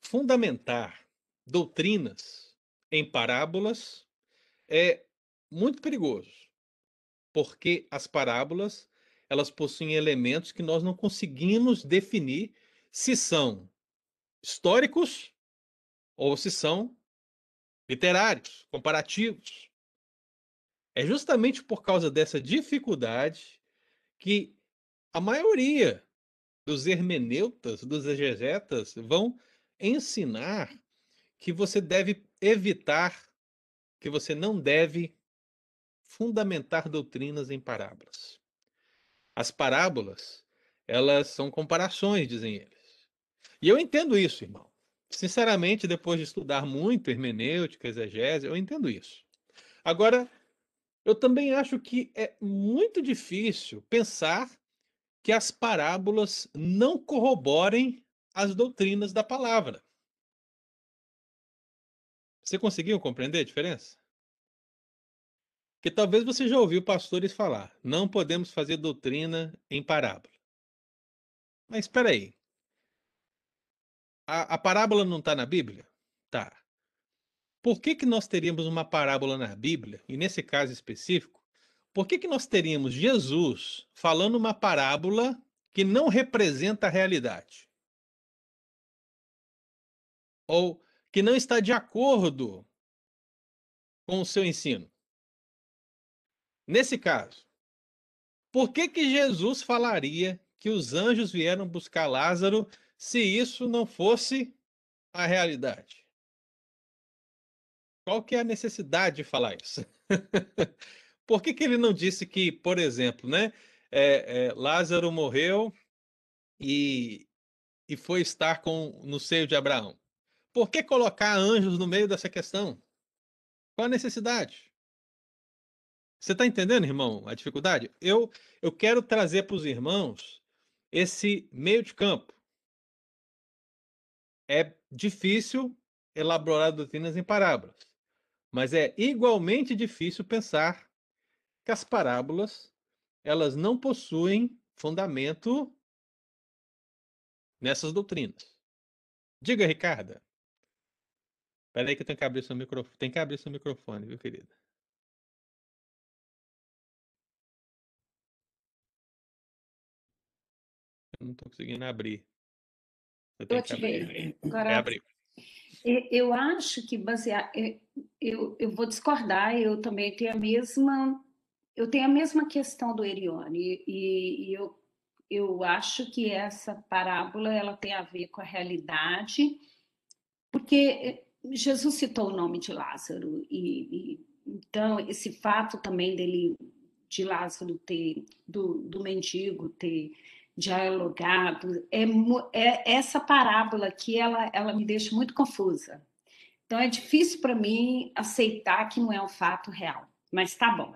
Speaker 2: fundamentar doutrinas em parábolas é muito perigoso, porque as parábolas elas possuem elementos que nós não conseguimos definir se são históricos ou se são literários, comparativos. É justamente por causa dessa dificuldade que a maioria dos hermeneutas, dos exegetas, vão ensinar que você deve evitar, que você não deve fundamentar doutrinas em parábolas. As parábolas, elas são comparações, dizem eles. E eu entendo isso, irmão. Sinceramente, depois de estudar muito hermenêutica, exegese, eu entendo isso. Agora, eu também acho que é muito difícil pensar que as parábolas não corroborem as doutrinas da palavra. Você conseguiu compreender a diferença? Que talvez você já ouviu pastores falar: não podemos fazer doutrina em parábola. Mas espera aí. A, a parábola não está na Bíblia? Tá. Por que, que nós teríamos uma parábola na Bíblia, e nesse caso específico, por que, que nós teríamos Jesus falando uma parábola que não representa a realidade? Ou que não está de acordo com o seu ensino? Nesse caso, por que, que Jesus falaria que os anjos vieram buscar Lázaro se isso não fosse a realidade? Qual que é a necessidade de falar isso? Por que, que ele não disse que, por exemplo, né, é, é, Lázaro morreu e, e foi estar com, no seio de Abraão? Por que colocar anjos no meio dessa questão? Qual a necessidade? Você está entendendo, irmão, a dificuldade? Eu, eu quero trazer para os irmãos esse meio de campo. É difícil elaborar doutrinas em parábolas, mas é igualmente difícil pensar que as parábolas elas não possuem fundamento nessas doutrinas. Diga, Ricarda. Espera aí que eu tenho que abrir seu microfone. Tem que abrir seu microfone, viu, querida? Eu não estou conseguindo abrir.
Speaker 6: Tem eu que abrir. Agora,
Speaker 2: é abrir.
Speaker 6: Eu acho que basear, eu, eu vou discordar, eu também tenho a mesma eu tenho a mesma questão do Erione e, e, eu, eu acho que essa parábola ela tem a ver com a realidade, porque Jesus citou o nome de Lázaro e, e então esse fato também dele de Lázaro ter do, do mendigo ter dialogado é, é essa parábola que ela ela me deixa muito confusa. Então é difícil para mim aceitar que não é um fato real, mas tá bom.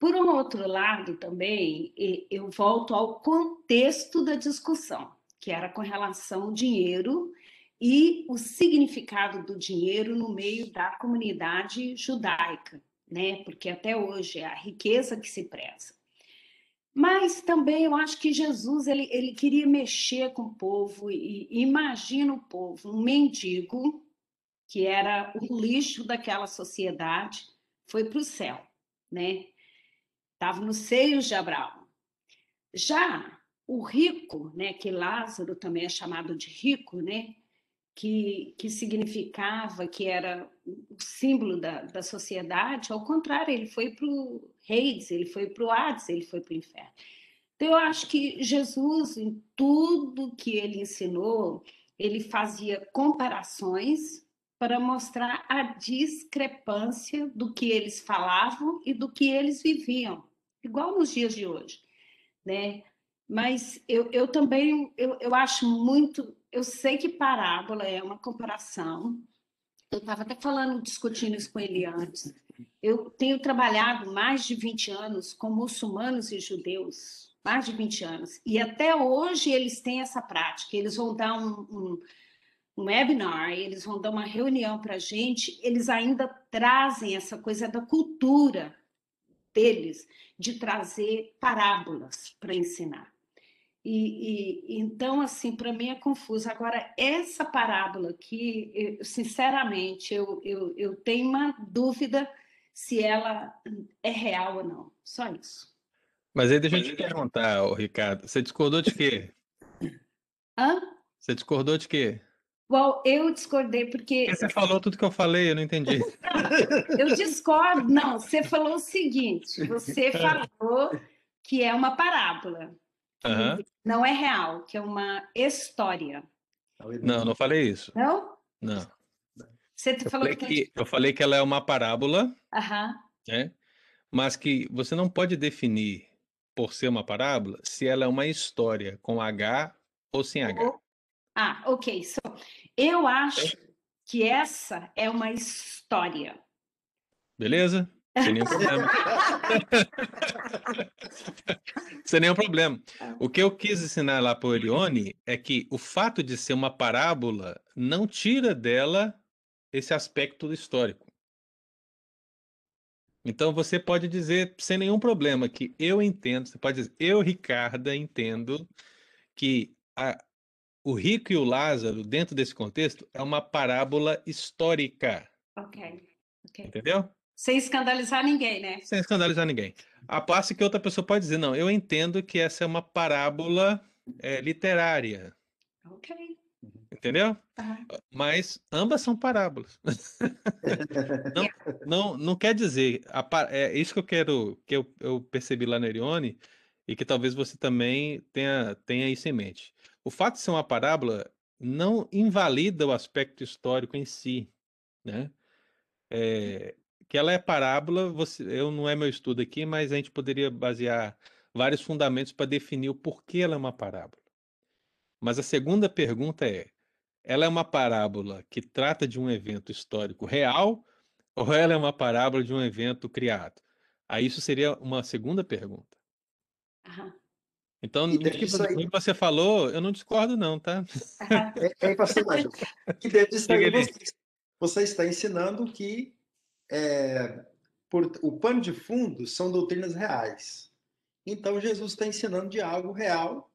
Speaker 6: Por um outro lado, também, eu volto ao contexto da discussão, que era com relação ao dinheiro e o significado do dinheiro no meio da comunidade judaica, né? Porque até hoje é a riqueza que se preza. Mas também eu acho que Jesus ele, ele queria mexer com o povo e, imagina o povo, um mendigo que era o lixo daquela sociedade, foi para o céu, né? Estava nos seios de Abraão. Já o rico, né, que Lázaro também é chamado de rico, né, que, que significava que era o símbolo da, da sociedade, ao contrário, ele foi para o Reis, ele foi para o Hades, ele foi para o inferno. Então, eu acho que Jesus, em tudo que ele ensinou, ele fazia comparações para mostrar a discrepância do que eles falavam e do que eles viviam, igual nos dias de hoje, né? Mas eu, eu também eu, eu acho muito, eu sei que parábola é uma comparação. Eu estava até falando, discutindo isso com ele antes. Eu tenho trabalhado mais de 20 anos com muçulmanos e judeus, mais de 20 anos, e até hoje eles têm essa prática. Eles vão dar um, um um webinar, eles vão dar uma reunião para a gente, eles ainda trazem essa coisa da cultura deles de trazer parábolas para ensinar. E, e, então, assim, para mim é confuso. Agora, essa parábola aqui, eu, sinceramente, eu, eu, eu tenho uma dúvida se ela é real ou não. Só isso.
Speaker 2: Mas aí deixa eu te perguntar, Ricardo, você discordou de quê?
Speaker 6: Hã?
Speaker 2: Você discordou de quê?
Speaker 6: Bom, eu discordei porque.
Speaker 2: Você falou tudo que eu falei, eu não entendi.
Speaker 6: eu discordo. Não, você falou o seguinte: você falou que é uma parábola.
Speaker 2: Uhum.
Speaker 6: Não é real, que é uma história.
Speaker 2: Não, não falei isso.
Speaker 6: Não?
Speaker 2: Não.
Speaker 6: Você
Speaker 2: eu
Speaker 6: falou
Speaker 2: falei que, eu falei que ela é uma parábola, né? mas que você não pode definir, por ser uma parábola, se ela é uma história com H ou sem H.
Speaker 6: Ah, ok. So, eu acho que essa é uma história.
Speaker 2: Beleza? Sem nenhum problema. Sem nenhum problema. O que eu quis ensinar lá para o Elione é que o fato de ser uma parábola não tira dela esse aspecto histórico. Então você pode dizer sem nenhum problema que eu entendo, você pode dizer, eu, Ricarda, entendo que a, o rico e o Lázaro, dentro desse contexto, é uma parábola histórica.
Speaker 6: Ok. okay.
Speaker 2: Entendeu?
Speaker 6: Sem escandalizar ninguém, né?
Speaker 2: Sem escandalizar ninguém. A passe que outra pessoa pode dizer, não, eu entendo que essa é uma parábola é, literária.
Speaker 6: Ok.
Speaker 2: Entendeu?
Speaker 6: Uhum.
Speaker 2: Mas ambas são parábolas. não, não, não quer dizer. A, é isso que eu quero, que eu, eu percebi lá na Erione, e que talvez você também tenha, tenha isso em mente. O fato de ser uma parábola não invalida o aspecto histórico em si, né? É, que ela é parábola, você, eu não é meu estudo aqui, mas a gente poderia basear vários fundamentos para definir o porquê ela é uma parábola. Mas a segunda pergunta é: ela é uma parábola que trata de um evento histórico real ou ela é uma parábola de um evento criado? Aí isso seria uma segunda pergunta.
Speaker 6: Aham.
Speaker 2: Então, o que você, falou, eu não discordo, não, tá?
Speaker 8: É, é pastor Nigel, que aí você, você, está ensinando que é, por, o pano de fundo são doutrinas reais. Então, Jesus está ensinando de algo real.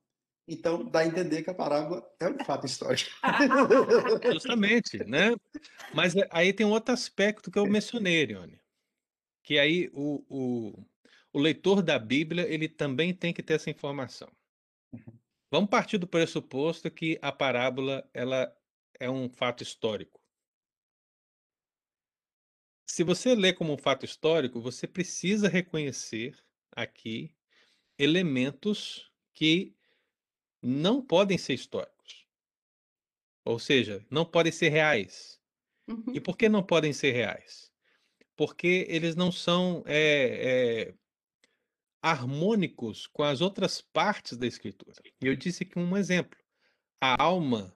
Speaker 8: Então, dá a entender que a parábola é um fato histórico.
Speaker 2: Justamente, né? Mas é, aí tem um outro aspecto que eu mencionei, Erione, que aí o, o o leitor da Bíblia ele também tem que ter essa informação. Uhum. Vamos partir do pressuposto que a parábola ela é um fato histórico. Se você lê como um fato histórico, você precisa reconhecer aqui elementos que não podem ser históricos. Ou seja, não podem ser reais.
Speaker 6: Uhum.
Speaker 2: E por que não podem ser reais? Porque eles não são é, é, harmônicos com as outras partes da escritura. E eu disse que um exemplo, a alma,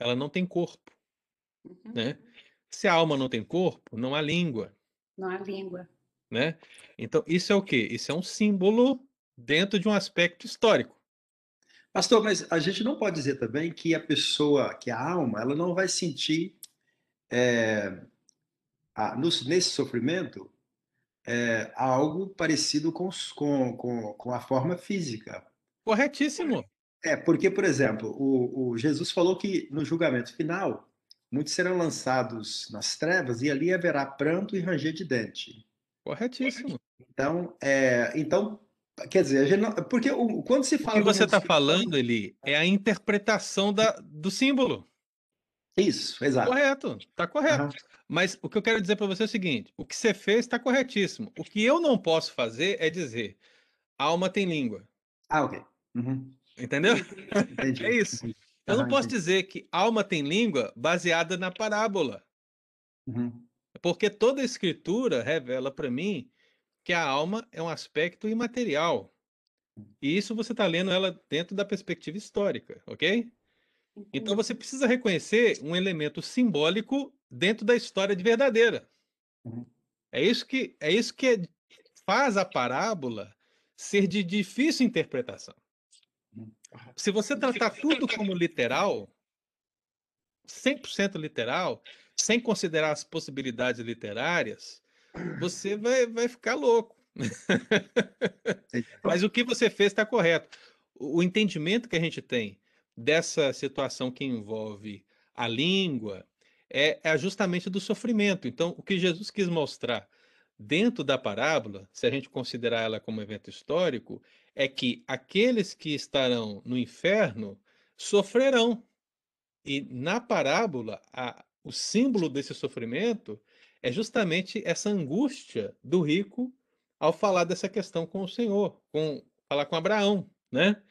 Speaker 2: ela não tem corpo,
Speaker 6: Uhum.
Speaker 2: né? Se a alma não tem corpo, não há língua,
Speaker 6: Não há língua.
Speaker 2: né? Então, isso é o quê? Isso é um símbolo dentro de um aspecto histórico.
Speaker 8: Pastor, mas a gente não pode dizer também que a pessoa, que a alma, ela não vai sentir é, a, no, nesse sofrimento é, algo parecido com, com, com, com, a forma física.
Speaker 2: Corretíssimo.
Speaker 8: É, porque, por exemplo, o, o, Jesus falou que no julgamento final, muitos serão lançados nas trevas e ali haverá pranto e ranger de dente.
Speaker 2: Corretíssimo.
Speaker 8: Então, é, então quer dizer, não, porque o, quando se fala...
Speaker 2: O que você está falando, Eli, é a interpretação da, do símbolo.
Speaker 8: Isso, exato.
Speaker 2: Correto, está correto. Uhum. Mas o que eu quero dizer para você é o seguinte: o que você fez está corretíssimo. O que eu não posso fazer é dizer alma tem língua.
Speaker 8: Ah, ok. Uhum.
Speaker 2: Entendeu? Entendi. é isso. Eu não posso dizer que alma tem língua baseada na parábola.
Speaker 8: Uhum.
Speaker 2: Porque toda a escritura revela para mim que a alma é um aspecto imaterial. E isso você está lendo ela dentro da perspectiva histórica, ok? Então você precisa reconhecer um elemento simbólico dentro da história de verdadeira.
Speaker 8: Uhum.
Speaker 2: É isso que é isso que é- faz a parábola ser de difícil interpretação.
Speaker 8: Uhum.
Speaker 2: Se você tratar tudo como literal, 100% literal, sem considerar as possibilidades literárias, você vai, vai ficar louco. Mas o que você fez está correto. O entendimento que a gente tem dessa situação que envolve a língua é, é justamente do sofrimento. Então, o que Jesus quis mostrar dentro da parábola, se a gente considerar ela como evento histórico, é que aqueles que estarão no inferno sofrerão. E na parábola, a- o símbolo desse sofrimento é justamente essa angústia do rico ao falar dessa questão com o Senhor, com falar com Abraão, né?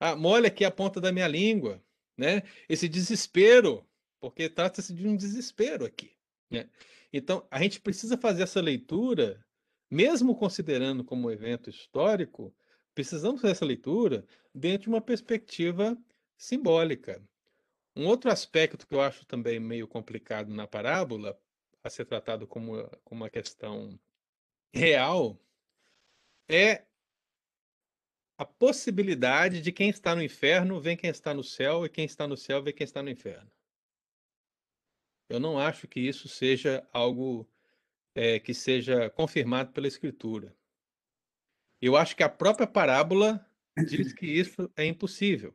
Speaker 2: Ah, molha aqui a ponta da minha língua, né? Esse desespero, porque trata-se de um desespero aqui, né? Então, a gente precisa fazer essa leitura, mesmo considerando como evento histórico, precisamos fazer essa leitura dentro de uma perspectiva simbólica. Um outro aspecto que eu acho também meio complicado na parábola, a ser tratado como, como uma questão real, é a possibilidade de quem está no inferno ver quem está no céu e quem está no céu ver quem está no inferno. Eu não acho que isso seja algo eh, que seja confirmado pela Escritura. Eu acho que a própria parábola diz que isso é impossível,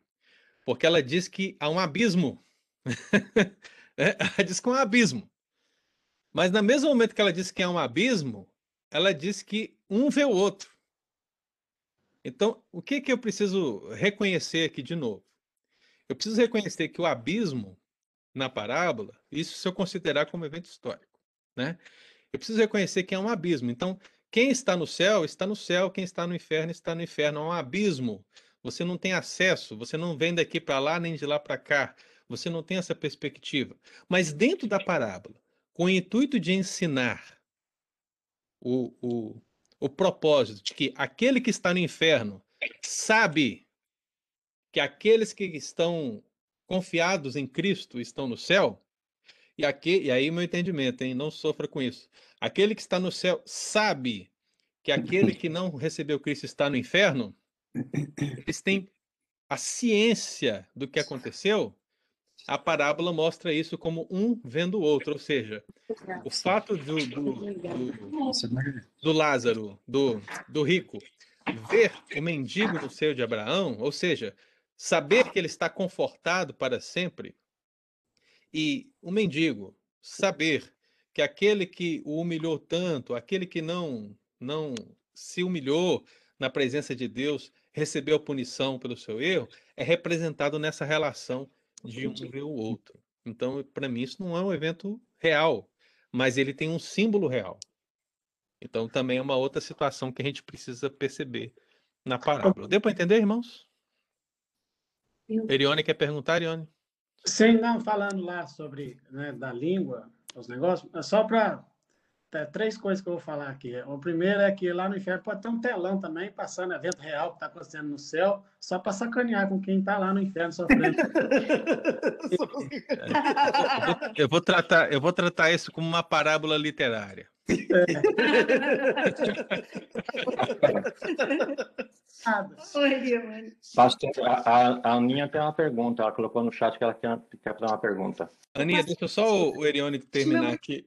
Speaker 2: porque ela diz que há um abismo. É, ela diz que há um abismo. Mas no mesmo momento que ela diz que há um abismo, ela diz que um vê o outro. Então, o que que eu preciso reconhecer aqui de novo? Eu preciso reconhecer que o abismo na parábola, isso se eu considerar como evento histórico, né? Eu preciso reconhecer que é um abismo. Então, quem está no céu, está no céu, quem está no inferno, está no inferno. É um abismo. Você não tem acesso, você não vem daqui para lá nem de lá para cá. Você não tem essa perspectiva. Mas dentro da parábola, com o intuito de ensinar o, o, o propósito de que aquele que está no inferno sabe que aqueles que estão confiados em Cristo estão no céu, e, aqui, e aí meu entendimento, hein? Não sofra com isso. Aquele que está no céu sabe que aquele que não recebeu Cristo está no inferno, eles têm a ciência do que aconteceu. A parábola mostra isso como um vendo o outro, ou seja, o fato do, do, do, do Lázaro, do, do rico, ver o mendigo no seio de Abraão, ou seja, saber que ele está confortado para sempre, e o mendigo saber que aquele que o humilhou tanto, aquele que não não se humilhou na presença de Deus, recebeu punição pelo seu erro, é representado nessa relação de um ver o outro. Então, para mim, isso não é um evento real, mas ele tem um símbolo real. Então, também é uma outra situação que a gente precisa perceber na parábola. Deu para entender, irmãos? Erione quer perguntar, Erione?
Speaker 5: Sim, não, falando lá sobre né, da língua, os negócios, é só para três coisas que eu vou falar aqui. O primeiro é que lá no inferno pode ter um telão também, passando evento real que está acontecendo no céu, só para sacanear com quem está lá no inferno sofrendo.
Speaker 2: Eu vou tratar, eu vou tratar isso como uma parábola literária.
Speaker 6: Oi, Eliane.
Speaker 1: Pastor, a, a- Aninha tem uma pergunta. Ela colocou no chat que ela quer, quer fazer uma pergunta.
Speaker 2: Aninha, deixa só o, o Erione terminar aqui.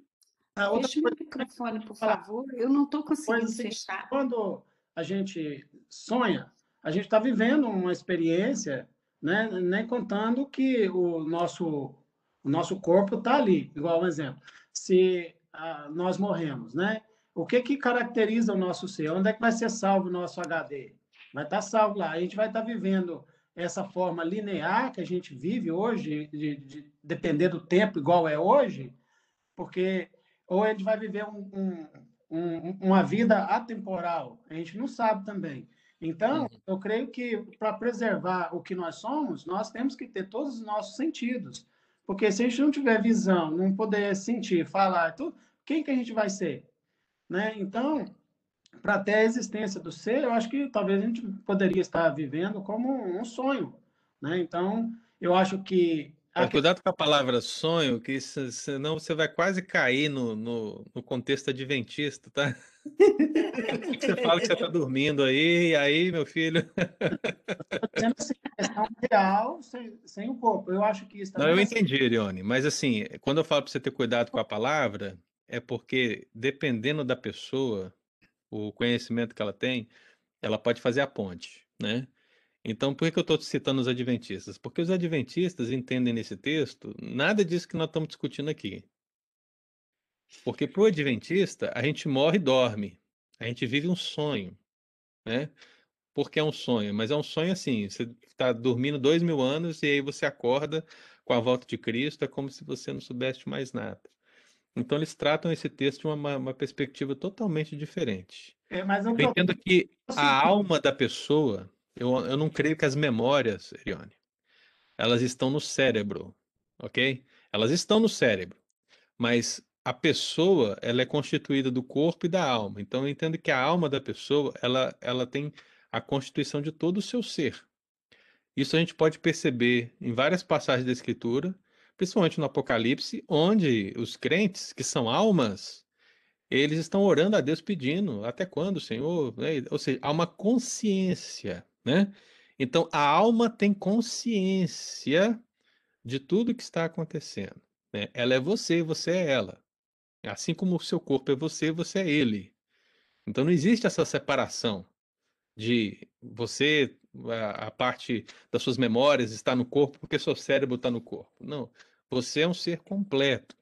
Speaker 5: A outra
Speaker 6: Deixa o meu microfone, por favor. Eu não estou
Speaker 5: coisa
Speaker 6: conseguindo
Speaker 5: assim,
Speaker 6: fechar.
Speaker 5: quando a gente sonha, a gente está vivendo uma experiência, né? Nem contando que o nosso o nosso corpo está ali. Igual um exemplo, se ah, nós morremos, né? O que que caracteriza o nosso ser? Onde é que vai ser salvo o nosso HD? Vai estar salvo lá. A gente vai estar vivendo essa forma linear que a gente vive hoje, de, de depender do tempo igual é hoje, porque ou a gente vai viver um, um, um, uma vida atemporal. A gente não sabe também. Então, eu creio que para preservar o que nós somos, nós temos que ter todos os nossos sentidos. Porque se a gente não tiver visão, não poder sentir, falar, tudo, quem que a gente vai ser? Né? Então, para ter a existência do ser, eu acho que talvez a gente poderia estar vivendo como um sonho. Né? Então, eu acho que.
Speaker 2: Mas cuidado com a palavra sonho, que senão você vai quase cair no, no, no contexto adventista, tá? Você fala que você está dormindo aí, e aí, meu filho.
Speaker 5: Sendo real, sem, sem o corpo. Eu acho que isso
Speaker 2: Não, eu entendi, Irione, mas assim, quando eu falo para você ter cuidado com a palavra, é porque dependendo da pessoa, o conhecimento que ela tem, ela pode fazer a ponte, né? Então, por que eu estou citando os adventistas? Porque os adventistas entendem nesse texto nada disso que nós estamos discutindo aqui. Porque para o adventista, a gente morre e dorme. A gente vive um sonho, né? Porque é um sonho, mas é um sonho assim, você está dormindo dois mil anos e aí você acorda com a volta de Cristo, é como se você não soubesse mais nada. Então eles tratam esse texto de uma, uma perspectiva totalmente diferente.
Speaker 5: É, mas
Speaker 2: eu, eu entendo que a alma da pessoa, eu, eu não creio que as memórias, Erione, elas estão no cérebro, ok? Elas estão no cérebro, mas a pessoa ela é constituída do corpo e da alma. Então eu entendo que a alma da pessoa ela, ela tem a constituição de todo o seu ser. Isso a gente pode perceber em várias passagens da Escritura, principalmente no Apocalipse, onde os crentes, que são almas, eles estão orando a Deus pedindo, até quando, Senhor? Né? Ou seja, há uma consciência, né? Então, a alma tem consciência de tudo que está acontecendo. Né? Ela é você, você é ela. Assim como o seu corpo é você, você é ele. Então, não existe essa separação de você, a, a parte das suas memórias está no corpo porque seu cérebro está no corpo. Não. Você é um ser completo.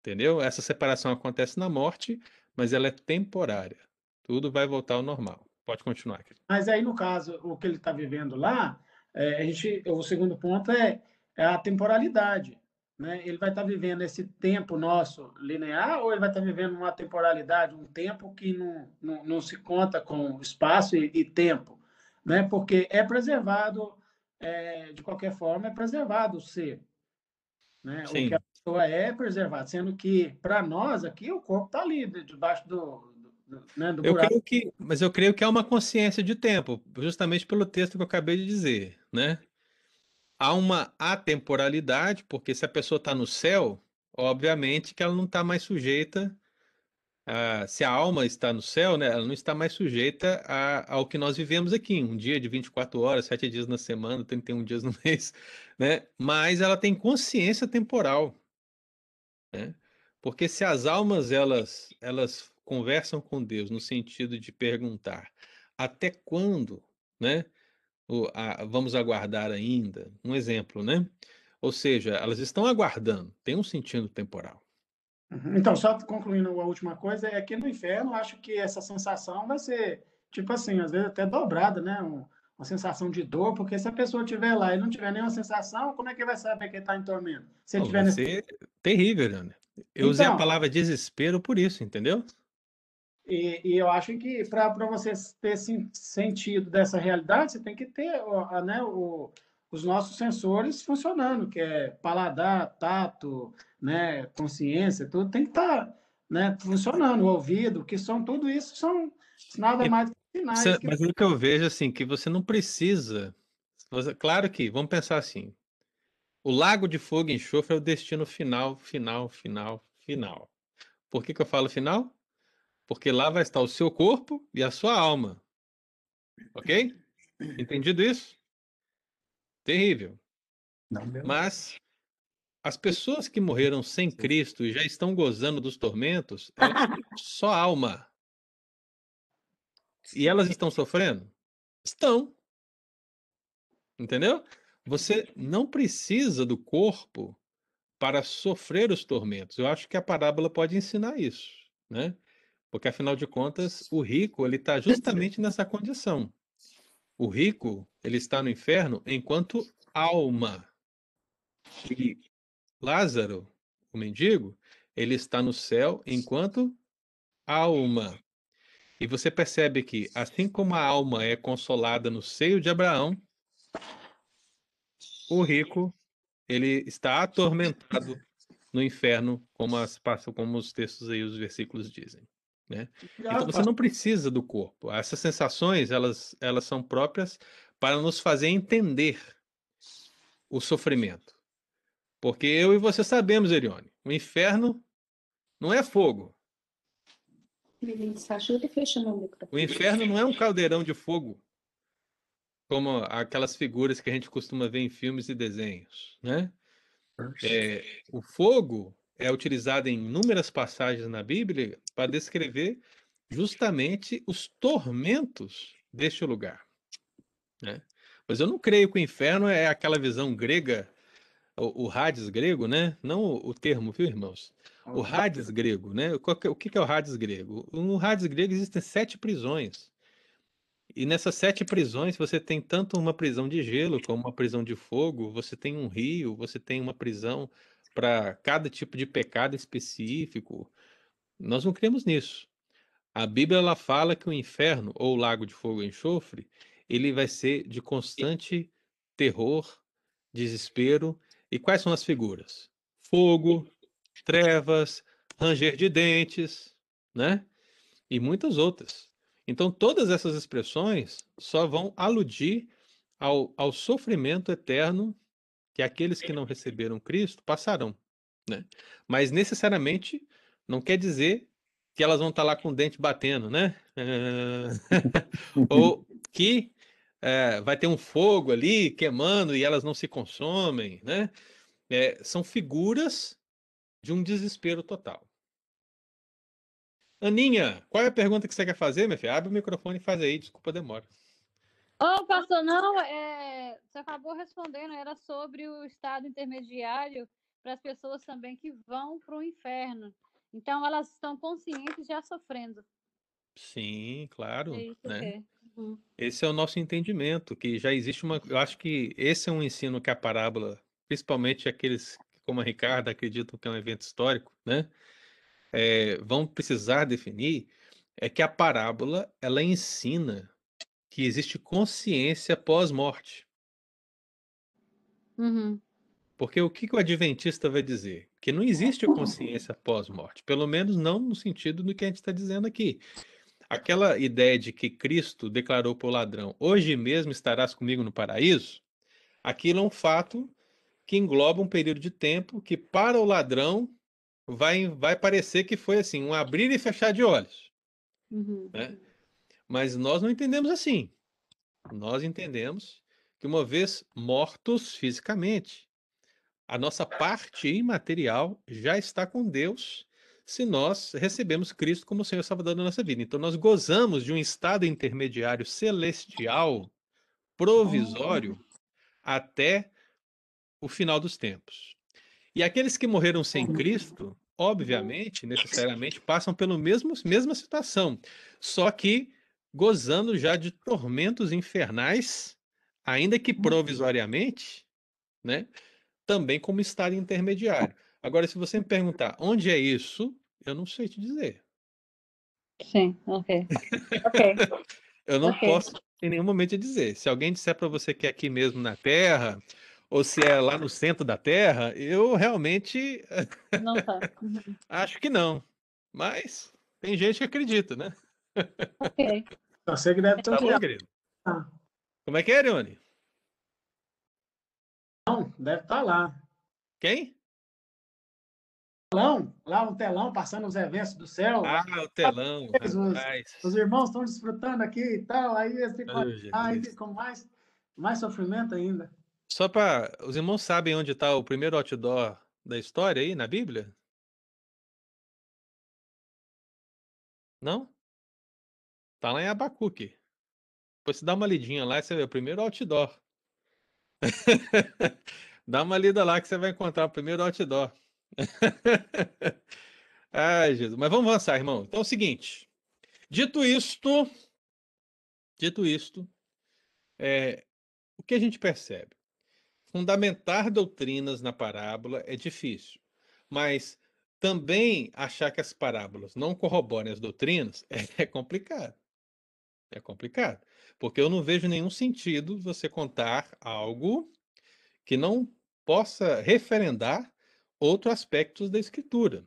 Speaker 2: Entendeu? Essa separação acontece na morte, mas ela é temporária. Tudo vai voltar ao normal. Pode continuar. Querido.
Speaker 5: Mas aí, no caso, o que ele está vivendo lá, é, a gente, o segundo ponto é, é a temporalidade. Né? Ele vai estar tá vivendo esse tempo nosso linear ou ele vai estar tá vivendo uma temporalidade, um tempo que não, não, não se conta com espaço e, e tempo? Né? Porque é preservado, é, de qualquer forma, é preservado o ser. Né? O que a pessoa é preservado, sendo que, para nós aqui, o corpo está ali, debaixo do, né, do
Speaker 2: eu que, Mas eu creio que é uma consciência de tempo, justamente pelo texto que eu acabei de dizer. Né? Há uma atemporalidade, porque se a pessoa está no céu, obviamente que ela não está mais sujeita a, se a alma está no céu, né, ela não está mais sujeita a, ao que nós vivemos aqui, um dia de 24 horas, sete dias na semana, 31 dias no mês, né? Mas ela tem consciência temporal, né? Porque se as almas elas elas conversam com Deus no sentido de perguntar até quando, né? O, a, vamos aguardar ainda, um exemplo, né? Ou seja, elas estão aguardando, tem um sentido temporal.
Speaker 5: Uhum. Então, só concluindo a última coisa, é que no inferno acho que essa sensação vai ser, tipo assim, às vezes até dobrada, né? Um, uma sensação de dor, porque se a pessoa estiver lá e não tiver nenhuma sensação, como é que vai saber que está em tormento? Se
Speaker 2: Pô, tiver vai nesse... ser terrível, Leandro. Eu então, usei a então palavra desespero por isso, entendeu?
Speaker 5: E, e eu acho que para você ter sentido dessa realidade, você tem que ter né, o, os nossos sensores funcionando, que é paladar, tato, né, consciência, tudo tem que estar tá, né, funcionando, o ouvido, que são tudo isso são nada mais que
Speaker 2: sinais. Você, que... Mas o que eu vejo assim, que você não precisa. Você, claro que, vamos pensar assim. O lago de fogo e enxofre é o destino final, final, final, final. Por que, que eu falo final? Porque lá vai estar o seu corpo e a sua alma. Ok? Entendido isso? Terrível. Não, Mas as pessoas que morreram sem Cristo e já estão gozando dos tormentos, elas só alma. E elas estão sofrendo? Estão. Entendeu? Você não precisa do corpo para sofrer os tormentos. Eu acho que a parábola pode ensinar isso, né? Porque afinal de contas, o rico ele está justamente nessa condição. O rico ele está no inferno enquanto alma. E Lázaro, o mendigo, ele está no céu enquanto alma. E você percebe que, assim como a alma é consolada no seio de Abraão, o rico ele está atormentado no inferno, como, as, como os textos aí, os versículos dizem. Né? Então você não precisa do corpo. Essas sensações, elas, elas são próprias para nos fazer entender o sofrimento. Porque eu e você sabemos, Erione, o inferno não é fogo. O inferno não é um caldeirão de fogo, como aquelas figuras que a gente costuma ver em filmes e desenhos, né? É, o fogo é utilizado em inúmeras passagens na Bíblia para descrever justamente os tormentos deste lugar. Né? Mas eu não creio que o inferno é aquela visão grega, o, o Hades grego, né? Não o, o termo, viu, irmãos? O Hades grego, né? O que é o Hades grego? No Hades grego existem sete prisões. E nessas sete prisões você tem tanto uma prisão de gelo como uma prisão de fogo, você tem um rio, você tem uma prisão para cada tipo de pecado específico. Nós não cremos nisso. A Bíblia ela fala que o inferno, ou o lago de fogo e enxofre, ele vai ser de constante terror, desespero. E quais são as figuras? Fogo, trevas, ranger de dentes, né? E muitas outras. Então, todas essas expressões só vão aludir ao, ao sofrimento eterno que aqueles que não receberam Cristo passarão, né? Mas necessariamente não quer dizer que elas vão estar lá com o dente batendo, né? Ou que é, vai ter um fogo ali queimando e elas não se consomem, né? É, são figuras de um desespero total. Aninha, qual é a pergunta que você quer fazer, minha filha? Abre o microfone e faz aí, desculpa a demora.
Speaker 9: Ô, oh, pastor, não, é, você acabou respondendo, era sobre o estado intermediário para as pessoas também que vão para o inferno. Então, elas estão conscientes já sofrendo.
Speaker 2: Sim, claro.
Speaker 9: É
Speaker 2: né?
Speaker 9: é. Uhum.
Speaker 2: Esse é o nosso entendimento, que já existe uma. Eu acho que esse é um ensino que a parábola, principalmente aqueles como a Ricardo acreditam que é um evento histórico, né? É, vão precisar definir é que a parábola ela ensina que existe consciência pós-morte.
Speaker 9: Uhum.
Speaker 2: Porque o que, que o adventista vai dizer? Que não existe consciência pós-morte, pelo menos não no sentido do que a gente está dizendo aqui. Aquela ideia de que Cristo declarou para o ladrão: hoje mesmo estarás comigo no paraíso, aquilo é um fato que engloba um período de tempo que, para o ladrão, vai, vai parecer que foi assim, um abrir e fechar de olhos.
Speaker 9: Uhum.
Speaker 2: Né? Mas nós não entendemos assim. Nós entendemos que, uma vez mortos fisicamente, a nossa parte imaterial já está com Deus se nós recebemos Cristo como Senhor Salvador da nossa vida. Então, nós gozamos de um estado intermediário celestial, provisório, até o final dos tempos. E aqueles que morreram sem Cristo, obviamente, necessariamente, passam pela mesma situação, só que gozando já de tormentos infernais, ainda que provisoriamente, né? Também como estado intermediário. Agora, se você me perguntar onde é isso, eu não sei te dizer.
Speaker 9: Sim, ok. Ok.
Speaker 2: eu não
Speaker 9: Ok.
Speaker 2: posso em nenhum momento te dizer. Se alguém disser para você que é aqui mesmo na Terra, ou se é lá no centro da Terra, eu realmente
Speaker 9: Não tá. Uhum.
Speaker 2: acho que não. Mas tem gente que acredita, né?
Speaker 9: Ok.
Speaker 5: Você que deve ter
Speaker 2: Tá bom, querido? Como é que é, Arione?
Speaker 5: telão, deve estar lá.
Speaker 2: Quem?
Speaker 5: Telão, lá um telão passando os eventos do céu.
Speaker 2: Ah, o telão,
Speaker 5: Os- os-
Speaker 2: rapaz.
Speaker 5: Os irmãos estão desfrutando aqui e tal, aí eles ficam, aí ficam mais, mais sofrimento ainda.
Speaker 2: Só para os irmãos sabem onde está o primeiro outdoor da história aí na Bíblia? Não? Tá lá em Abacuque. Depois você dá uma lidinha lá e você vê o primeiro outdoor. Dá uma lida lá que você vai encontrar o primeiro outdoor. Ai, Jesus. Mas vamos avançar, irmão. Então é o seguinte. Dito isto, dito isto, é, o que a gente percebe? Fundamentar doutrinas na parábola é difícil, mas também achar que as parábolas não corroborem as doutrinas é complicado. É complicado, porque eu não vejo nenhum sentido você contar algo que não possa referendar outros aspectos da Escritura.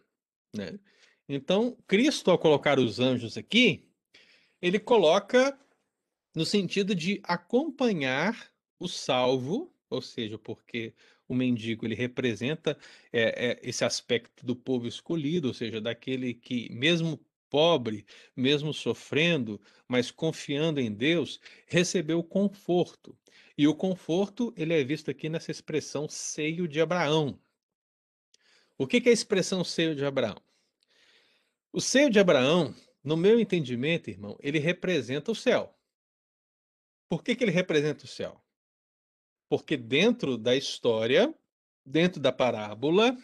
Speaker 2: Né? Então, Cristo, ao colocar os anjos aqui, ele coloca no sentido de acompanhar o salvo, ou seja, porque o mendigo ele representa é, é, esse aspecto do povo escolhido, ou seja, daquele que, mesmo pobre, mesmo sofrendo, mas confiando em Deus, recebeu conforto. E o conforto ele é visto aqui nessa expressão seio de Abraão. O que é a expressão seio de Abraão? O seio de Abraão, no meu entendimento, irmão, ele representa o céu. Por que, que ele representa o céu? Porque dentro da história, dentro da parábola,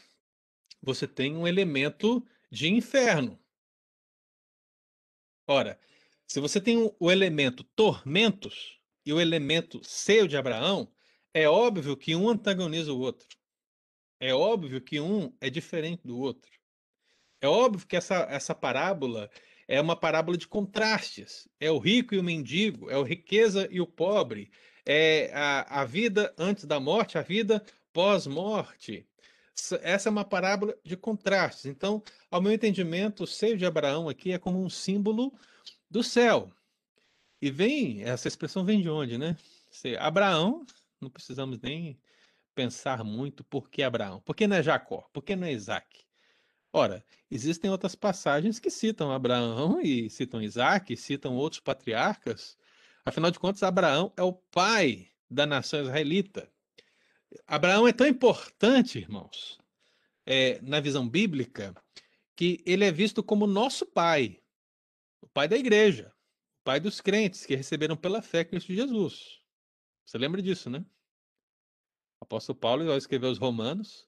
Speaker 2: você tem um elemento de inferno. Ora, se você tem o elemento tormentos e o elemento seio de Abraão, é óbvio que um antagoniza o outro. É óbvio que um é diferente do outro. É óbvio que essa, essa parábola é uma parábola de contrastes. É o rico e o mendigo, é a riqueza e o pobre, é a, a vida antes da morte, a vida pós-morte. Essa é uma parábola de contrastes. Então, ao meu entendimento, o seio de Abraão aqui é como um símbolo do céu. E vem, essa expressão vem de onde, né? Abraão, não precisamos nem pensar muito por que Abraão. Por que não é Jacó? Por que não é Isaac? Ora, existem outras passagens que citam Abraão e citam Isaac, citam outros patriarcas. Afinal de contas, Abraão é o pai da nação israelita. Abraão é tão importante, irmãos, é, na visão bíblica, que ele é visto como nosso pai, o pai da igreja, o pai dos crentes que receberam pela fé Cristo Jesus. Você lembra disso, né? O apóstolo Paulo, ao escrever os Romanos,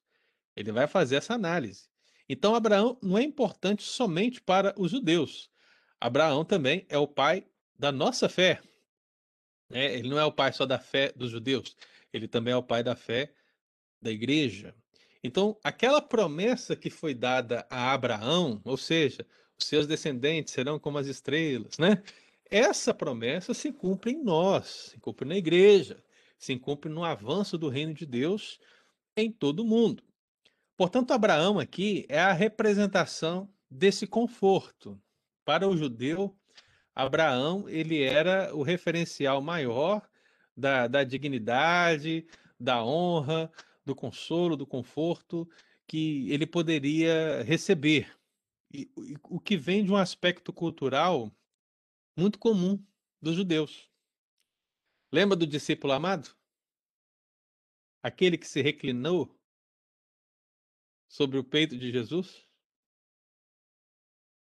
Speaker 2: ele vai fazer essa análise. Então, Abraão não é importante somente para os judeus. Abraão também é o pai da nossa fé. Né? Ele não é o pai só da fé dos judeus, ele também é o pai da fé da igreja. Então, aquela promessa que foi dada a Abraão, ou seja, os seus descendentes serão como as estrelas, né? Essa promessa se cumpre em nós, se cumpre na igreja, se cumpre no avanço do reino de Deus em todo o mundo. Portanto, Abraão aqui é a representação desse conforto. Para o judeu, Abraão ele era o referencial maior da, da dignidade, da honra, do consolo, do conforto que ele poderia receber. E, e, o que vem de um aspecto cultural muito comum dos judeus. Lembra do discípulo amado? Aquele que se reclinou sobre o peito de Jesus?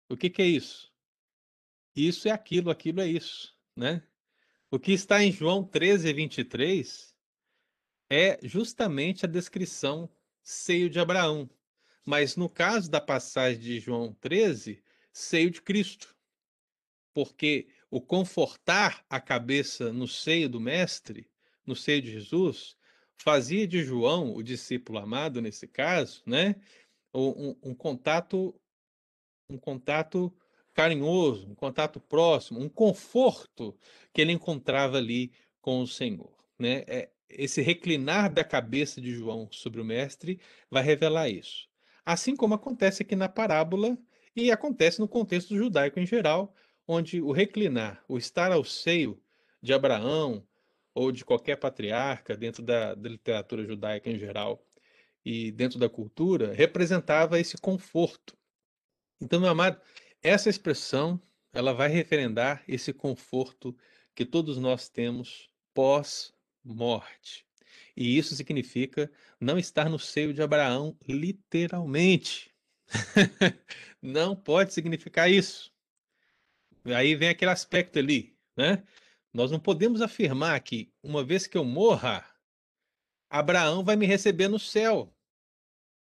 Speaker 2: O que, que é isso? Isso é aquilo, aquilo é isso, né? O que está em João 13, 23 é justamente a descrição seio de Abraão. Mas no caso da passagem de João 13, seio de Cristo. Porque o confortar a cabeça no seio do Mestre, no seio de Jesus, fazia de João, o discípulo amado nesse caso, né, um, um, contato um contato carinhoso, um contato próximo, um conforto que ele encontrava ali com o Senhor, né? É, esse reclinar da cabeça de João sobre o mestre vai revelar isso. Assim como acontece aqui na parábola e acontece no contexto judaico em geral, onde o reclinar, o estar ao seio de Abraão, ou de qualquer patriarca dentro da, da literatura judaica em geral e dentro da cultura, representava esse conforto. Então, meu amado, essa expressão ela vai referendar esse conforto que todos nós temos pós-morte. E isso significa não estar no seio de Abraão literalmente. não pode significar isso. Aí vem aquele aspecto ali, né? Nós não podemos afirmar que, uma vez que eu morra, Abraão vai me receber no céu,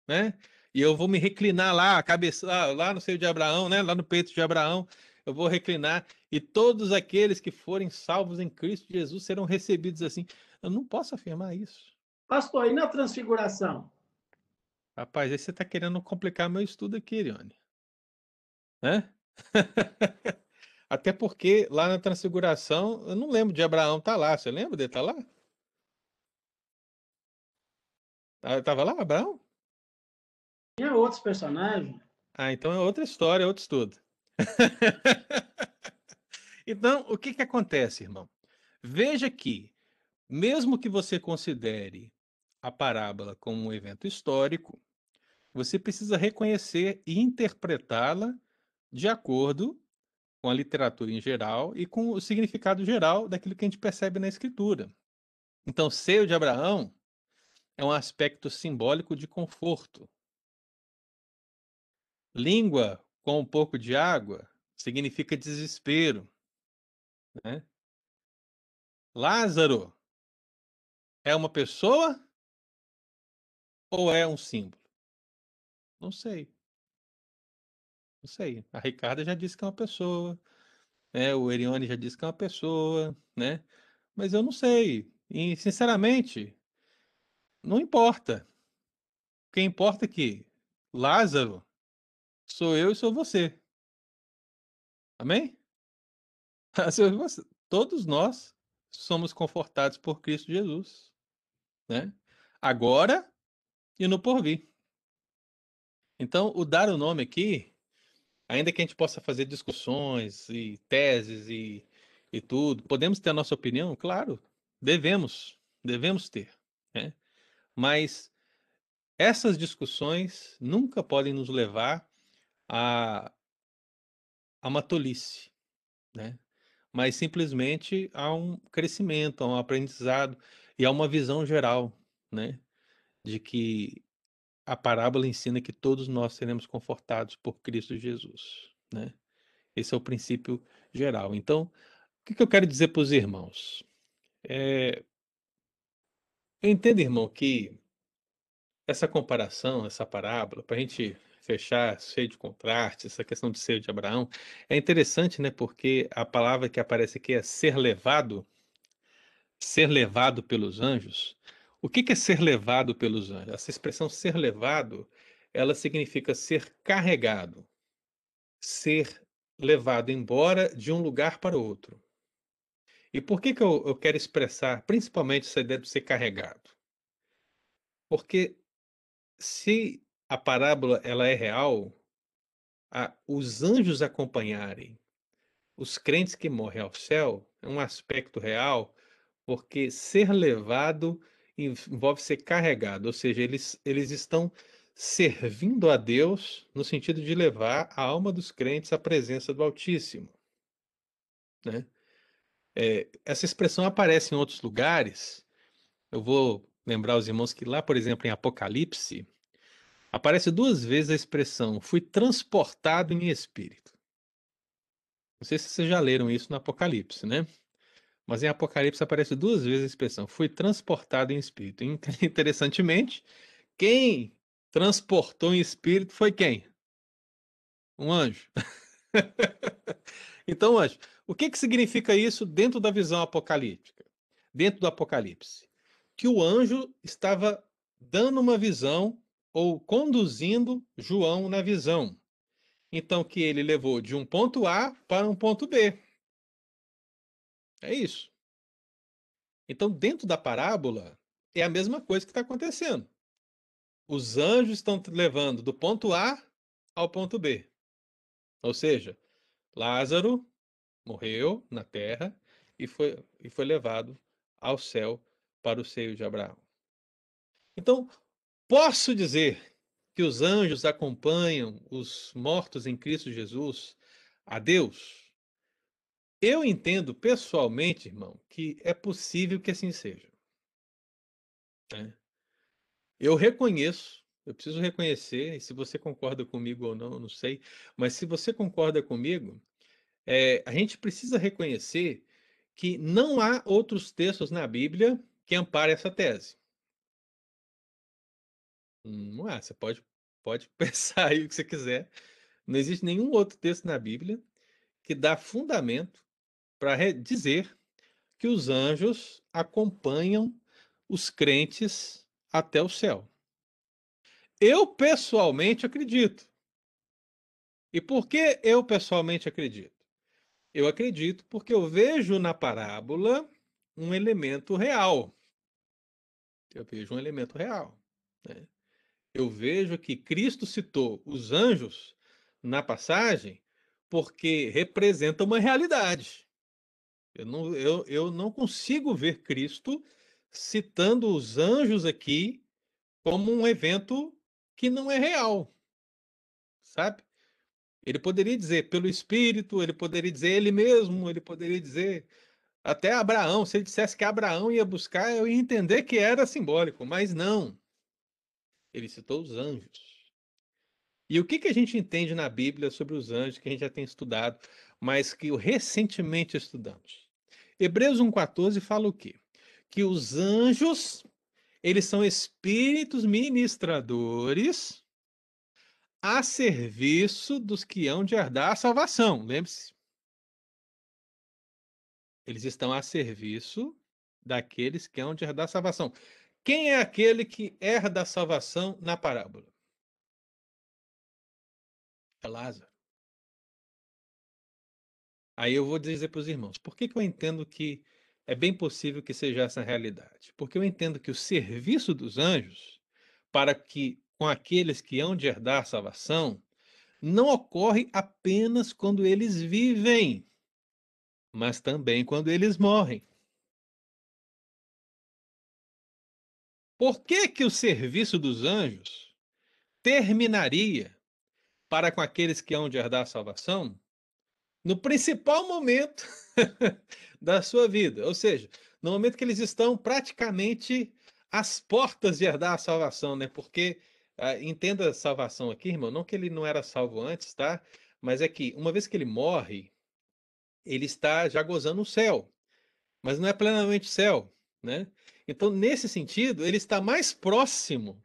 Speaker 2: né? E eu vou me reclinar lá, a cabeça lá no seio de Abraão, né? Lá no peito de Abraão, eu vou reclinar e todos aqueles que forem salvos em Cristo Jesus serão recebidos assim. Eu não posso afirmar isso.
Speaker 5: Pastor, e na transfiguração?
Speaker 2: Rapaz, aí você está querendo complicar meu estudo aqui, Irione. Né? Até porque lá na Transfiguração, eu não lembro de Abraão estar tá lá. Você lembra dele estar tá lá? Ah, Tava lá, Abraão?
Speaker 5: Tinha outros personagens.
Speaker 2: Ah, então é outra história, outro estudo. então, o que que acontece, irmão? Veja que, mesmo que você considere a parábola como um evento histórico, você precisa reconhecer e interpretá-la de acordo com a literatura em geral e com o significado geral daquilo que a gente percebe na escritura. Então, seio de Abraão é um aspecto simbólico de conforto. Língua com um pouco de água significa desespero. Né? Lázaro é uma pessoa ou é um símbolo? Não sei. Não sei. A Ricarda já disse que é uma pessoa, né? O Erione já disse que é uma pessoa, né? Mas eu não sei. E, sinceramente, não importa. O que importa é que Lázaro sou eu e sou você. Amém? Todos nós somos confortados por Cristo Jesus, né? Agora e no porvir. Então, o dar o nome aqui, ainda que a gente possa fazer discussões e teses e, e tudo, podemos ter a nossa opinião? Claro, devemos, devemos ter, né? Mas essas discussões nunca podem nos levar a, a uma tolice, né? Mas simplesmente a um crescimento, a um aprendizado e a uma visão geral, né? De que a parábola ensina que todos nós seremos confortados por Cristo Jesus, né? Esse é o princípio geral. Então, o que que eu quero dizer para os irmãos? É, eu entendo, irmão, que essa comparação, essa parábola, para a gente fechar, cheio de contraste, essa questão de ser de Abraão, é interessante, né? Porque a palavra que aparece aqui é ser levado, ser levado pelos anjos. O que que é ser levado pelos anjos? Essa expressão ser levado, ela significa ser carregado, ser levado embora de um lugar para outro. E por que que eu, eu quero expressar principalmente essa ideia de ser carregado? Porque se a parábola ela é real, a- os anjos acompanharem os crentes que morrem ao céu é um aspecto real, porque ser levado envolve ser carregado, ou seja, eles, eles estão servindo a Deus no sentido de levar a alma dos crentes à presença do Altíssimo. Né? É, essa expressão aparece em outros lugares. Eu vou lembrar os irmãos que lá, por exemplo, em Apocalipse, aparece duas vezes a expressão fui transportado em espírito. Não sei se vocês já leram isso no Apocalipse, né? Mas em Apocalipse aparece duas vezes a expressão fui transportado em espírito. In- Interessantemente, quem transportou em espírito foi quem? Um anjo. Então, anjo, o que que significa isso dentro da visão apocalíptica? Dentro do Apocalipse? Que o anjo estava dando uma visão ou conduzindo João na visão. Então, que ele levou de um ponto A para um ponto B. É isso. Então, dentro da parábola, é a mesma coisa que está acontecendo. Os anjos estão levando do ponto A ao ponto B. Ou seja, Lázaro morreu na terra e foi, e foi levado ao céu para o seio de Abraão. Então, posso dizer que os anjos acompanham os mortos em Cristo Jesus a Deus? Eu entendo pessoalmente, irmão, que é possível que assim seja. né? Eu reconheço, eu preciso reconhecer, e se você concorda comigo ou não, não sei, mas se você concorda comigo, é, a gente precisa reconhecer que não há outros textos na Bíblia que amparem essa tese. Não há, você pode, pode pensar aí o que você quiser. Não existe nenhum outro texto na Bíblia que dá fundamento para dizer que os anjos acompanham os crentes até o céu. Eu pessoalmente acredito. E por que eu pessoalmente acredito? Eu acredito porque eu vejo na parábola um elemento real. Eu vejo um elemento real. Né? Eu vejo que Cristo citou os anjos na passagem porque representa uma realidade. Eu não, eu, eu não consigo ver Cristo citando os anjos aqui como um evento que não é real, sabe? Ele poderia dizer pelo Espírito, ele poderia dizer ele mesmo, ele poderia dizer até Abraão. Se ele dissesse que Abraão ia buscar, eu ia entender que era simbólico, mas não. Ele citou os anjos. E o que, que a gente entende na Bíblia sobre os anjos que a gente já tem estudado, mas que recentemente estudamos? Hebreus 1,14 fala o quê? Que os anjos, eles são espíritos ministradores a serviço dos que hão de herdar a salvação. Lembre-se. Eles estão a serviço daqueles que hão de herdar a salvação. Quem é aquele que herda a salvação na parábola? É Lázaro. Aí eu vou dizer para os irmãos, por que, que eu entendo que é bem possível que seja essa realidade? Porque eu entendo que o serviço dos anjos para que com aqueles que hão de herdar salvação não ocorre apenas quando eles vivem, mas também quando eles morrem. Por que, que o serviço dos anjos terminaria para com aqueles que hão de herdar a salvação no principal momento da sua vida? Ou seja, no momento que eles estão praticamente às portas de herdar a salvação, né? Porque ah, entenda salvação aqui, irmão, não que ele não era salvo antes, tá? Mas é que uma vez que ele morre, ele está já gozando o céu, mas não é plenamente céu, né? Então, nesse sentido, ele está mais próximo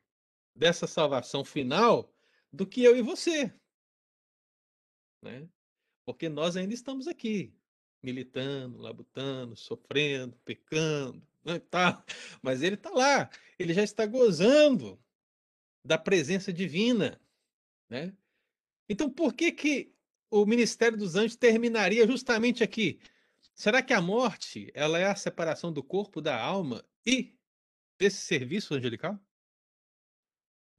Speaker 2: dessa salvação final do que eu e você, né? Porque nós ainda estamos aqui, militando, labutando, sofrendo, pecando, né, tá? Mas ele está lá, ele já está gozando da presença divina, né? Então, por que que o ministério dos anjos terminaria justamente aqui? Será que a morte, ela é a separação do corpo da alma e desse serviço angelical?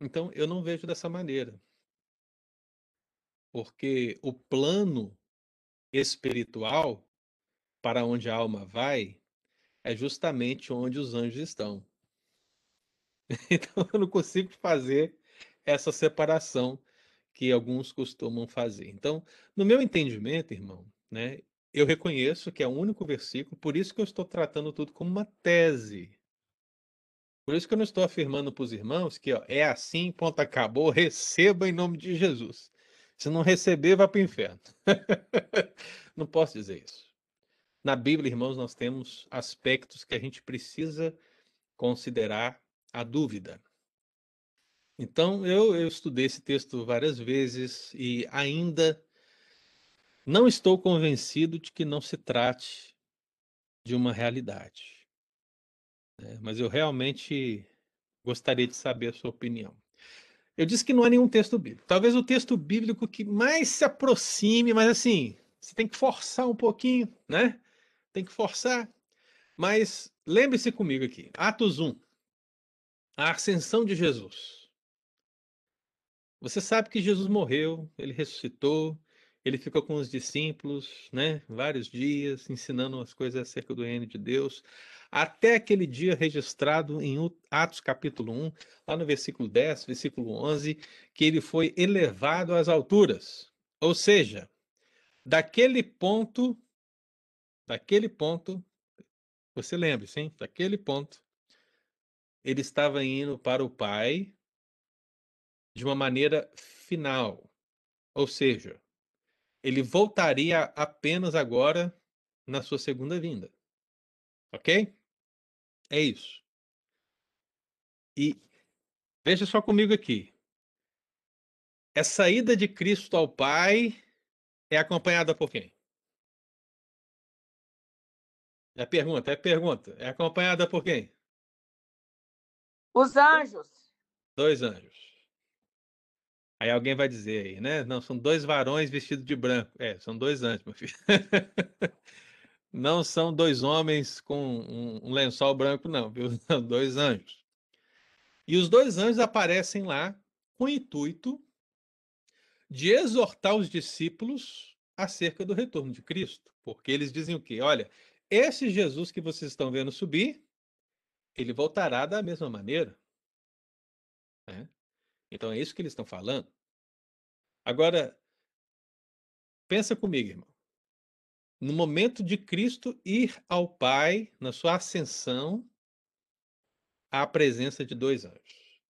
Speaker 2: Então, eu não vejo dessa maneira. Porque o plano espiritual para onde a alma vai é justamente onde os anjos estão. Então eu não consigo fazer essa separação que alguns costumam fazer. Então, no meu entendimento, irmão, né, eu reconheço que é o único versículo, por isso que eu estou tratando tudo como uma tese. Por isso que eu não estou afirmando para os irmãos que ó, é assim, ponto, acabou, receba em nome de Jesus. Se não receber, vá para o inferno. não posso dizer isso. Na Bíblia, irmãos, nós temos aspectos que a gente precisa considerar a dúvida. Então, eu, eu estudei esse texto várias vezes e ainda não estou convencido de que não se trate de uma realidade. Né? Mas eu realmente gostaria de saber a sua opinião. Eu disse que não há nenhum texto bíblico. Talvez o texto bíblico que mais se aproxime, mas assim, você tem que forçar um pouquinho, né? Tem que forçar. Mas lembre-se comigo aqui, Atos 1 a ascensão de Jesus. Você sabe que Jesus morreu, ele ressuscitou, ele ficou com os discípulos, né, vários dias, ensinando as coisas acerca do reino de Deus, até aquele dia registrado em Atos capítulo 1, lá no versículo 10, versículo 11, que ele foi elevado às alturas. Ou seja, daquele ponto, daquele ponto, você lembre-se, hein? Daquele ponto, ele estava indo para o Pai de uma maneira final. Ou seja, ele voltaria apenas agora na sua segunda vinda. Ok? É isso. E veja só comigo aqui. Essa ida de Cristo ao Pai é acompanhada por quem? É pergunta, é pergunta. É acompanhada por quem?
Speaker 4: Os anjos.
Speaker 2: Dois anjos. Aí alguém vai dizer aí, né? Não, são dois varões vestidos de branco. É, são dois anjos, meu filho. Não são dois homens com um, um lençol branco, não, viu? São dois anjos. E os dois anjos aparecem lá com o intuito de exortar os discípulos acerca do retorno de Cristo. Porque eles dizem o quê? Olha, esse Jesus que vocês estão vendo subir, ele voltará da mesma maneira. Né? Então é isso que eles estão falando. Agora, pensa comigo, irmão. No momento de Cristo ir ao Pai, na sua ascensão, há a presença de dois anjos.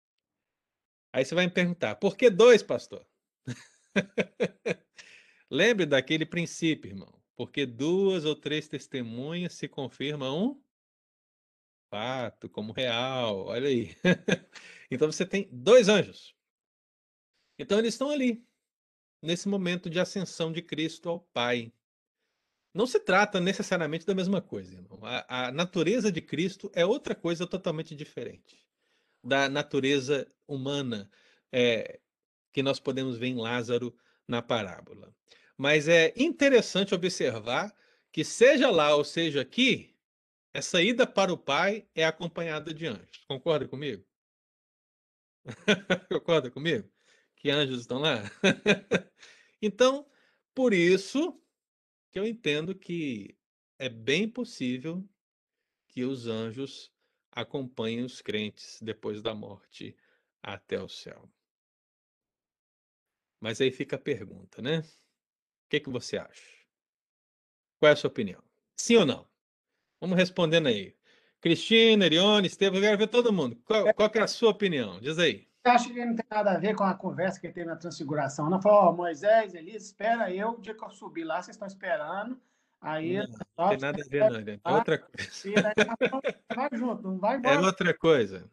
Speaker 2: Aí você vai me perguntar, por que dois, pastor? Lembre daquele princípio, irmão. Porque duas ou três testemunhas se confirmam um fato, como real. Olha aí. então você tem dois anjos. Então eles estão ali, nesse momento de ascensão de Cristo ao Pai. Não se trata necessariamente da mesma coisa, irmão. A, a natureza de Cristo é outra coisa totalmente diferente da natureza humana é, que nós podemos ver em Lázaro na parábola. Mas é interessante observar que, seja lá ou seja aqui, essa ida para o Pai é acompanhada de anjos. Concorda comigo? Concorda comigo? Que anjos estão lá? então, por isso que eu entendo que é bem possível que os anjos acompanhem os crentes depois da morte até o céu. Mas aí fica a pergunta, né? O que, que você acha? Qual é a sua opinião? Sim ou não? Vamos respondendo aí. Cristina, Erione, Estevam, eu quero ver todo mundo. Qual, qual é a sua opinião? Diz aí.
Speaker 5: Eu acho que não tem nada a ver com a conversa que teve na transfiguração. Não falou, oh, Moisés, Elias, espera eu, o dia que eu subir lá, vocês estão esperando. Aí,
Speaker 2: não, não tem nada a ver, não, É outra coisa.
Speaker 5: vai junto, não vai embora.
Speaker 2: É outra coisa.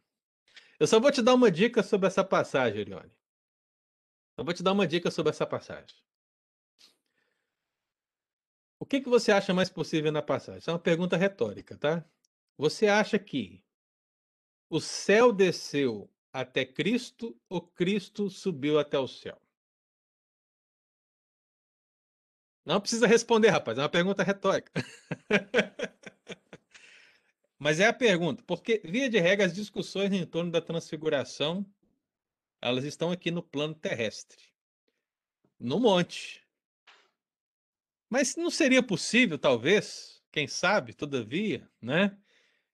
Speaker 2: Eu só vou te dar uma dica sobre essa passagem, Erione. Eu vou te dar uma dica sobre essa passagem. O que, que você acha mais possível na passagem? Isso é uma pergunta retórica, tá? Você acha que o céu desceu até Cristo ou Cristo subiu até o céu? Não precisa responder, rapaz, é uma pergunta retórica. Mas é a pergunta, porque, via de regra, as discussões em torno da transfiguração, elas estão aqui no plano terrestre, no monte. Mas não seria possível, talvez, quem sabe, todavia, né,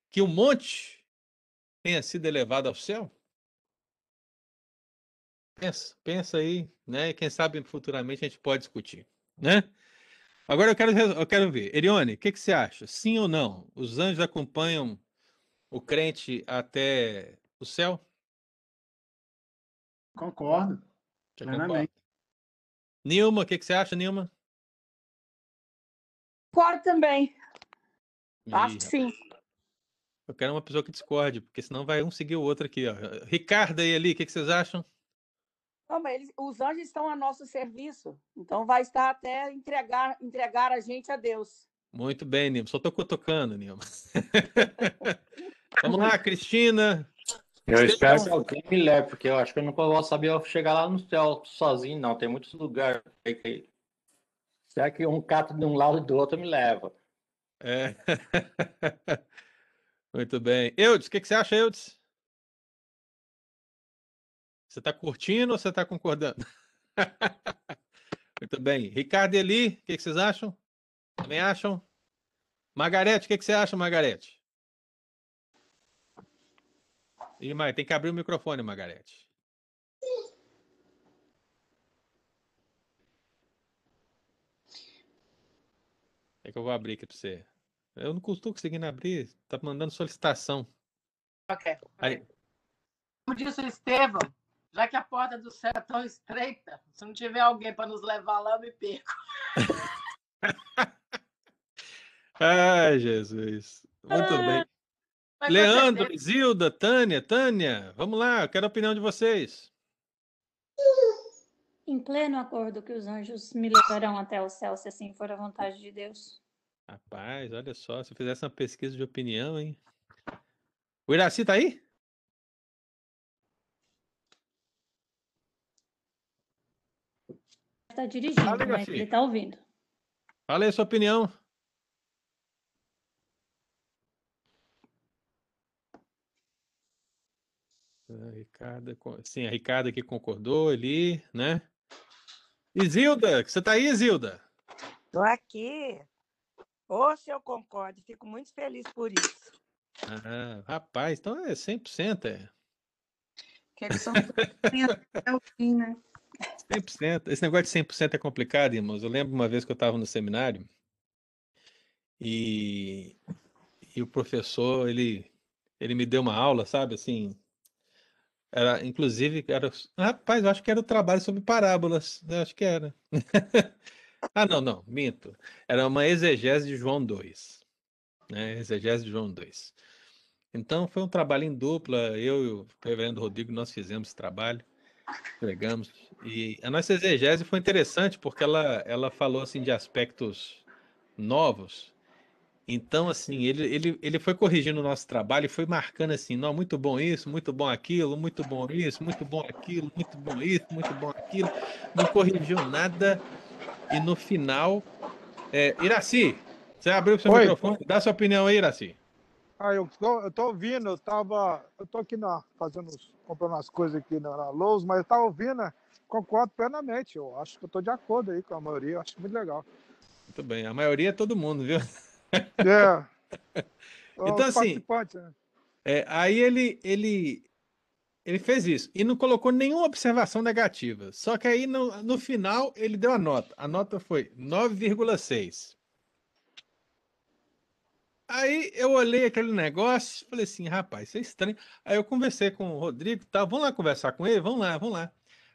Speaker 2: que o monte tenha sido elevado ao céu? Pensa, pensa aí, né? Quem sabe futuramente a gente pode discutir, né? Agora eu quero, eu quero ver. Erione, o que, que você acha? Sim ou não? Os anjos acompanham o crente até o céu?
Speaker 5: Concordo. Plenamente.
Speaker 2: Nilma, o que, que você acha, Nilma?
Speaker 4: Concordo também. Ih, Acho que sim.
Speaker 2: Eu quero uma pessoa que discorde, porque senão vai um seguir o outro aqui. Ó. Ricardo aí ali, o que, que vocês acham?
Speaker 4: Não, mas eles, os anjos estão a nosso serviço. Então vai estar até entregar, entregar a gente a Deus.
Speaker 2: Muito bem, Nilma. Só estou tocando, Nilma. Vamos lá, Cristina.
Speaker 1: Eu espero que alguém me leve, porque eu acho que eu não vou saber chegar lá no céu sozinho, não. Tem muitos lugares. Será que um cato de um lado e do outro me leva?
Speaker 2: É. Muito bem. Eudes, o que, que você acha, Eudes? Você está curtindo ou você está concordando? Muito bem. Ricardo Eli, o que, que, vocês acham? Também acham? Margarete, o que, que, você acha, Margarete? Ih, mãe, tem que abrir o microfone, Margarete. É que eu vou abrir aqui para você. Eu não estou conseguindo abrir, tá mandando solicitação.
Speaker 4: Ok. Aí. Como disse o Estevam, já que a porta do céu é tão estreita, se não tiver alguém para nos levar lá, eu me perco.
Speaker 2: Ai, Jesus. Muito ah, bem. Leandro, Zilda, Tânia, Tânia, vamos lá, eu quero a opinião de vocês.
Speaker 3: Em pleno acordo que os anjos me levarão até o céu, se assim for a vontade de Deus.
Speaker 2: Rapaz, olha só, se eu fizesse uma pesquisa de opinião, hein? O Iraci tá aí?
Speaker 3: está dirigindo, Fala, mas ele está ouvindo.
Speaker 2: Fala aí a sua opinião. Ricarda, sim, a Ricarda que concordou ali, né? Isilda, você está aí, Isilda?
Speaker 10: Estou aqui. Ou se eu concordo, fico muito feliz por isso.
Speaker 2: Ah, rapaz, então é 100%, é.
Speaker 6: Que eles são até o fim, né?
Speaker 2: 100%. Esse negócio de 100% é complicado, irmãos. Eu lembro uma vez que eu estava no seminário e, e o professor, ele, ele me deu uma aula, sabe, assim, era, inclusive, era, rapaz, eu acho que era o trabalho sobre parábolas, eu acho que era. ah, não, não, minto. Era uma exegese de João 2, né, exegese de João 2. Então, foi um trabalho em dupla, eu e o reverendo Rodrigo, nós fizemos esse trabalho, pregamos, e a nossa exegese foi interessante, porque ela, ela falou, assim, de aspectos novos, então, assim, ele, ele, ele foi corrigindo o nosso trabalho e foi marcando assim, não, muito bom isso, muito bom aquilo, muito bom isso, muito bom aquilo, muito bom isso, muito bom aquilo. Não corrigiu nada. E no final, é, Iraci, você abriu o seu Oi. microfone, dá sua opinião aí, Iraci.
Speaker 7: Ah, eu tô, eu tô ouvindo, eu tava, eu tô aqui na, fazendo, comprando as coisas aqui na, na Lowe's, mas eu tava ouvindo, né? concordo plenamente, eu acho que eu tô de acordo aí com a maioria, eu acho muito legal.
Speaker 2: Muito bem, a maioria é todo mundo, viu?
Speaker 7: É.
Speaker 2: então, assim, né? é, aí ele, ele, ele fez isso e não colocou nenhuma observação negativa. Só que aí no, no final ele deu a nota. A nota foi 9,6. Aí eu olhei aquele negócio e falei assim, rapaz, isso é estranho. Aí eu conversei com o Rodrigo, tá, vamos lá conversar com ele, vamos lá, vamos lá.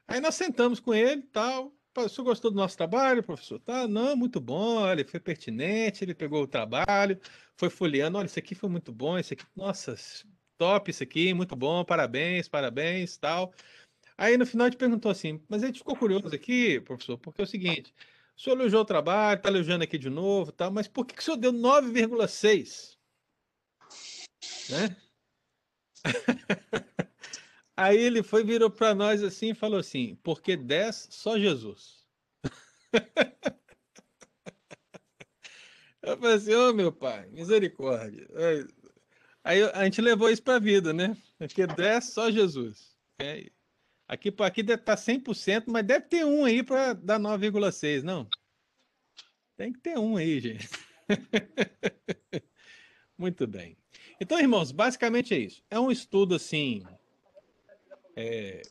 Speaker 2: Aí nós sentamos com ele, tal, o senhor gostou do nosso trabalho, professor? Tá, não, muito bom, olha, foi pertinente, ele pegou o trabalho, foi folheando, olha, isso aqui foi muito bom, isso aqui, nossa, top isso aqui, muito bom, parabéns, parabéns, tal. Aí no final a gente perguntou assim, mas a gente ficou curioso aqui, professor, porque é o seguinte, o senhor elogiou o trabalho, está elogiando aqui de novo, tal, mas por que, que o senhor deu 9,6? Né? Aí ele foi, virou para nós assim e falou assim: porque 10 só Jesus. Eu falei assim: ô oh, meu pai, misericórdia. Aí a gente levou isso para a vida, né? Porque 10 só Jesus. É, aqui, aqui deve estar 100%, mas deve ter um aí para dar 9,6, não? Tem que ter um aí, gente. Muito bem. Então, irmãos, basicamente é isso. É um estudo assim é,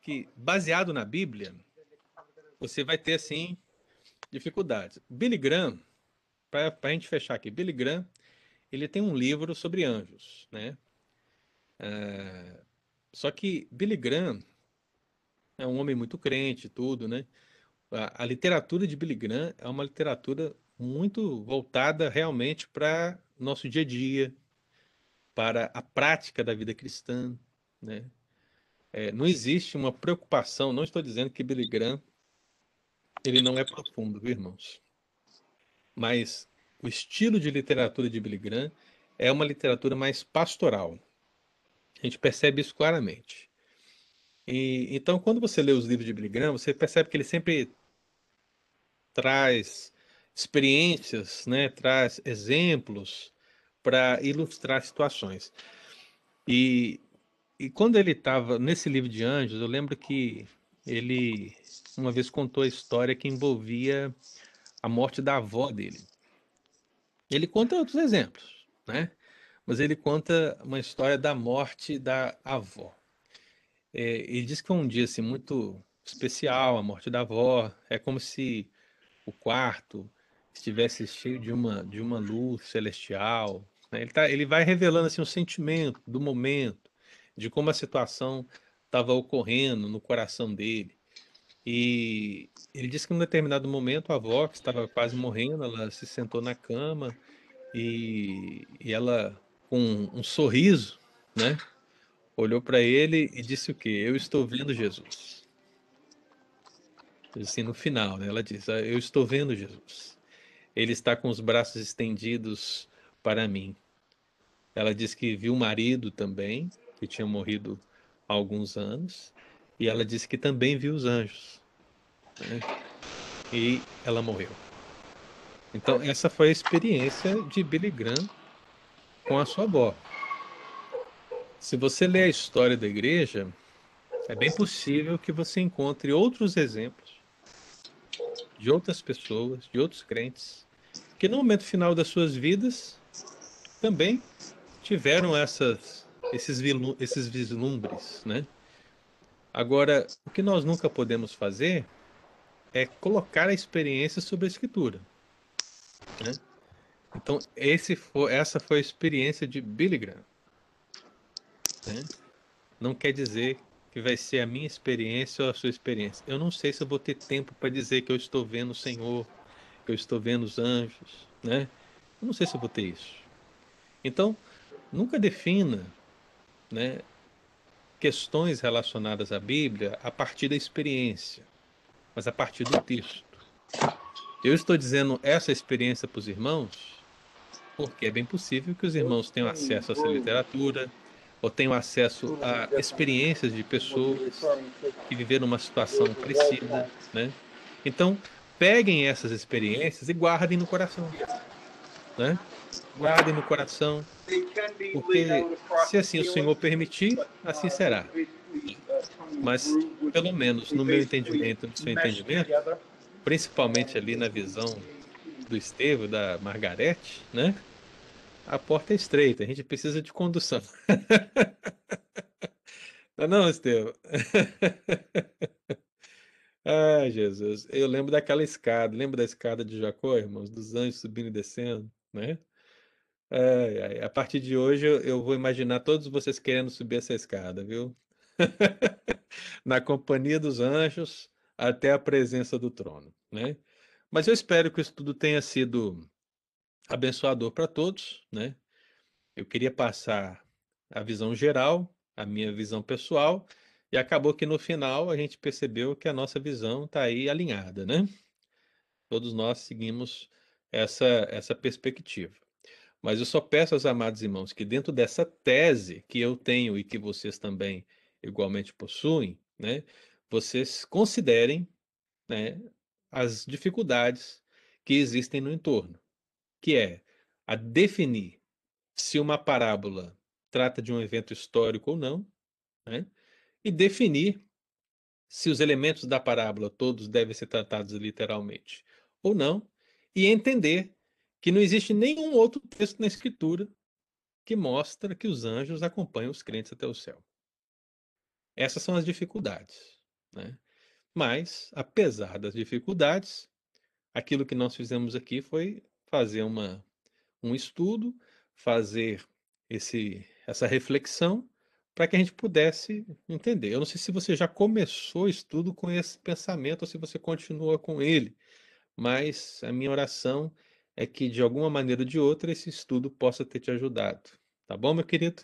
Speaker 2: que, baseado na Bíblia, você vai ter, assim, dificuldades. Billy Graham, para a gente fechar aqui, Billy Graham, ele tem um livro sobre anjos, né? É, só que Billy Graham é um homem muito crente, tudo, né? A, a literatura de Billy Graham é uma literatura muito voltada realmente para nosso dia a dia, para a prática da vida cristã, né? É, não existe uma preocupação, não estou dizendo que Billy Graham ele não é profundo, viu, irmãos? Mas o estilo de literatura de Billy Graham é uma literatura mais pastoral. A gente percebe isso claramente. E, então, quando você lê os livros de Billy Graham, você percebe que ele sempre traz experiências, né, traz exemplos para ilustrar situações. E e quando ele estava nesse livro de anjos, eu lembro que ele uma vez contou a história que envolvia a morte da avó dele. Ele conta outros exemplos, né? Mas ele conta uma história da morte da avó. É, ele diz que foi um dia assim, muito especial, a morte da avó. É como se o quarto estivesse cheio de uma, de uma luz celestial. Né? Ele, tá, ele vai revelando assim, o sentimento do momento de como a situação estava ocorrendo no coração dele. E ele disse que em um determinado momento a avó, que estava quase morrendo, ela se sentou na cama e, e ela, com um sorriso, né, olhou para ele e disse o quê? Eu estou vendo Jesus. Assim, no final, né, ela disse: ah, Eu estou vendo Jesus. Ele está com os braços estendidos para mim. Ela disse que viu o marido também, que tinha morrido há alguns anos, e ela disse que também viu os anjos. Né? E ela morreu. Então, essa foi a experiência de Billy Graham com a sua avó. Se você ler a história da igreja, é bem possível que você encontre outros exemplos de outras pessoas, de outros crentes, que no momento final das suas vidas também tiveram essas, esses, esses vislumbres, né? Agora, o que nós nunca podemos fazer é colocar a experiência sobre a escritura. Né? Então, foi, essa foi a experiência de Billy Graham. Né? Não quer dizer que vai ser a minha experiência ou a sua experiência. Eu não sei se eu vou ter tempo para dizer que eu estou vendo o Senhor, que eu estou vendo os anjos, né? Eu não sei se eu vou ter isso. Então, nunca defina, né, questões relacionadas à Bíblia a partir da experiência, mas a partir do texto. Eu estou dizendo essa experiência para os irmãos porque é bem possível que os irmãos tenham acesso a essa literatura ou tenham acesso a experiências de pessoas que viveram uma situação parecida, né? Então, peguem essas experiências e guardem no coração, né? Guardem no coração, porque se assim o Senhor permitir, assim será. Mas, pelo menos no meu entendimento, no seu entendimento, principalmente ali na visão do Estevão, da Margarete, né? A porta é estreita, a gente precisa de condução. não, não, Estevão. Ai, Jesus. Eu lembro daquela escada. Lembra da escada de Jacó, irmãos? Dos anjos subindo e descendo, né? A partir de hoje eu vou imaginar todos vocês querendo subir essa escada, viu? Na companhia dos anjos até a presença do trono, né? Mas eu espero que isso tudo tenha sido abençoador para todos, né? Eu queria passar a visão geral, a minha visão pessoal, e acabou que no final a gente percebeu que a nossa visão está aí alinhada, né? Todos nós seguimos essa, essa perspectiva. Mas eu só peço aos amados irmãos que dentro dessa tese que eu tenho e que vocês também igualmente possuem, né, vocês considerem né, as dificuldades que existem no entorno, que é a definir se uma parábola trata de um evento histórico ou não, né, e definir se os elementos da parábola todos devem ser tratados literalmente ou não, e entender que não existe nenhum outro texto na Escritura que mostra que os anjos acompanham os crentes até o céu. Essas são as dificuldades. Né? Mas, apesar das dificuldades, aquilo que nós fizemos aqui foi fazer uma, um estudo, fazer esse, essa reflexão para que a gente pudesse entender. Eu não sei se você já começou o estudo com esse pensamento ou se você continua com ele, mas a minha oração é que, de alguma maneira ou de outra, esse estudo possa ter te ajudado. Tá bom, meu querido?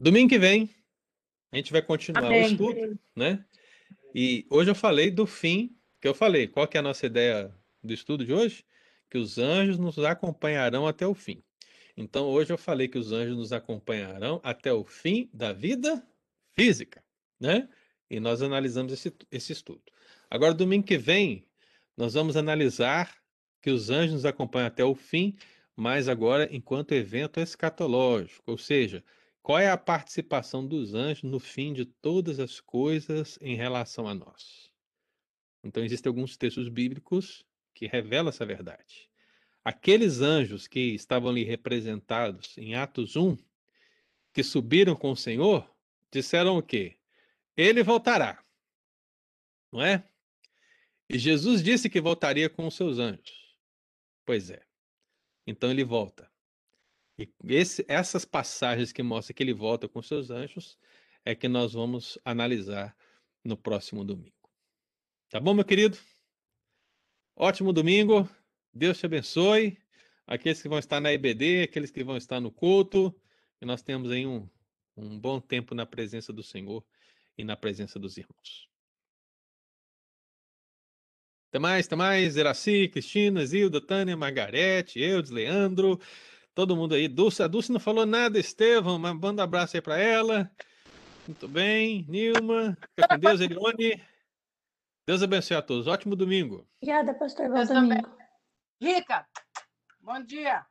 Speaker 2: Domingo que vem, a gente vai continuar Amém. o estudo, né? E hoje eu falei do fim, que eu falei. Qual que é a nossa ideia do estudo de hoje? Que os anjos nos acompanharão até o fim. Então, hoje eu falei que os anjos nos acompanharão até o fim da vida física, né? E nós analisamos esse, esse estudo. Agora, domingo que vem, nós vamos analisar que os anjos nos acompanham até o fim, mas agora enquanto evento escatológico, ou seja, qual é a participação dos anjos no fim de todas as coisas em relação a nós? Então, existem alguns textos bíblicos que revelam essa verdade. Aqueles anjos que estavam ali representados em Atos 1, que subiram com o Senhor, disseram o quê? Ele voltará. Não é? E Jesus disse que voltaria com os seus anjos. Pois é. Então ele volta. E esse, essas passagens que mostram que ele volta com seus anjos é que nós vamos analisar no próximo domingo. Tá bom, meu querido? Ótimo domingo. Deus te abençoe. Aqueles que vão estar na EBD, aqueles que vão estar no culto. E nós temos aí um, um bom tempo na presença do Senhor e na presença dos irmãos. Até mais, até mais. Eraci, Cristina, Zilda, Tânia, Margarete, Eudes, Leandro todo mundo aí. Dulce, a Dulce não falou nada, Estevam, mas manda um abraço aí para ela. Muito bem, Nilma. Fica com Deus, Elione. Deus abençoe a todos. Ótimo domingo.
Speaker 3: Obrigada, pastor. Bom domingo.
Speaker 4: Rica, bom dia.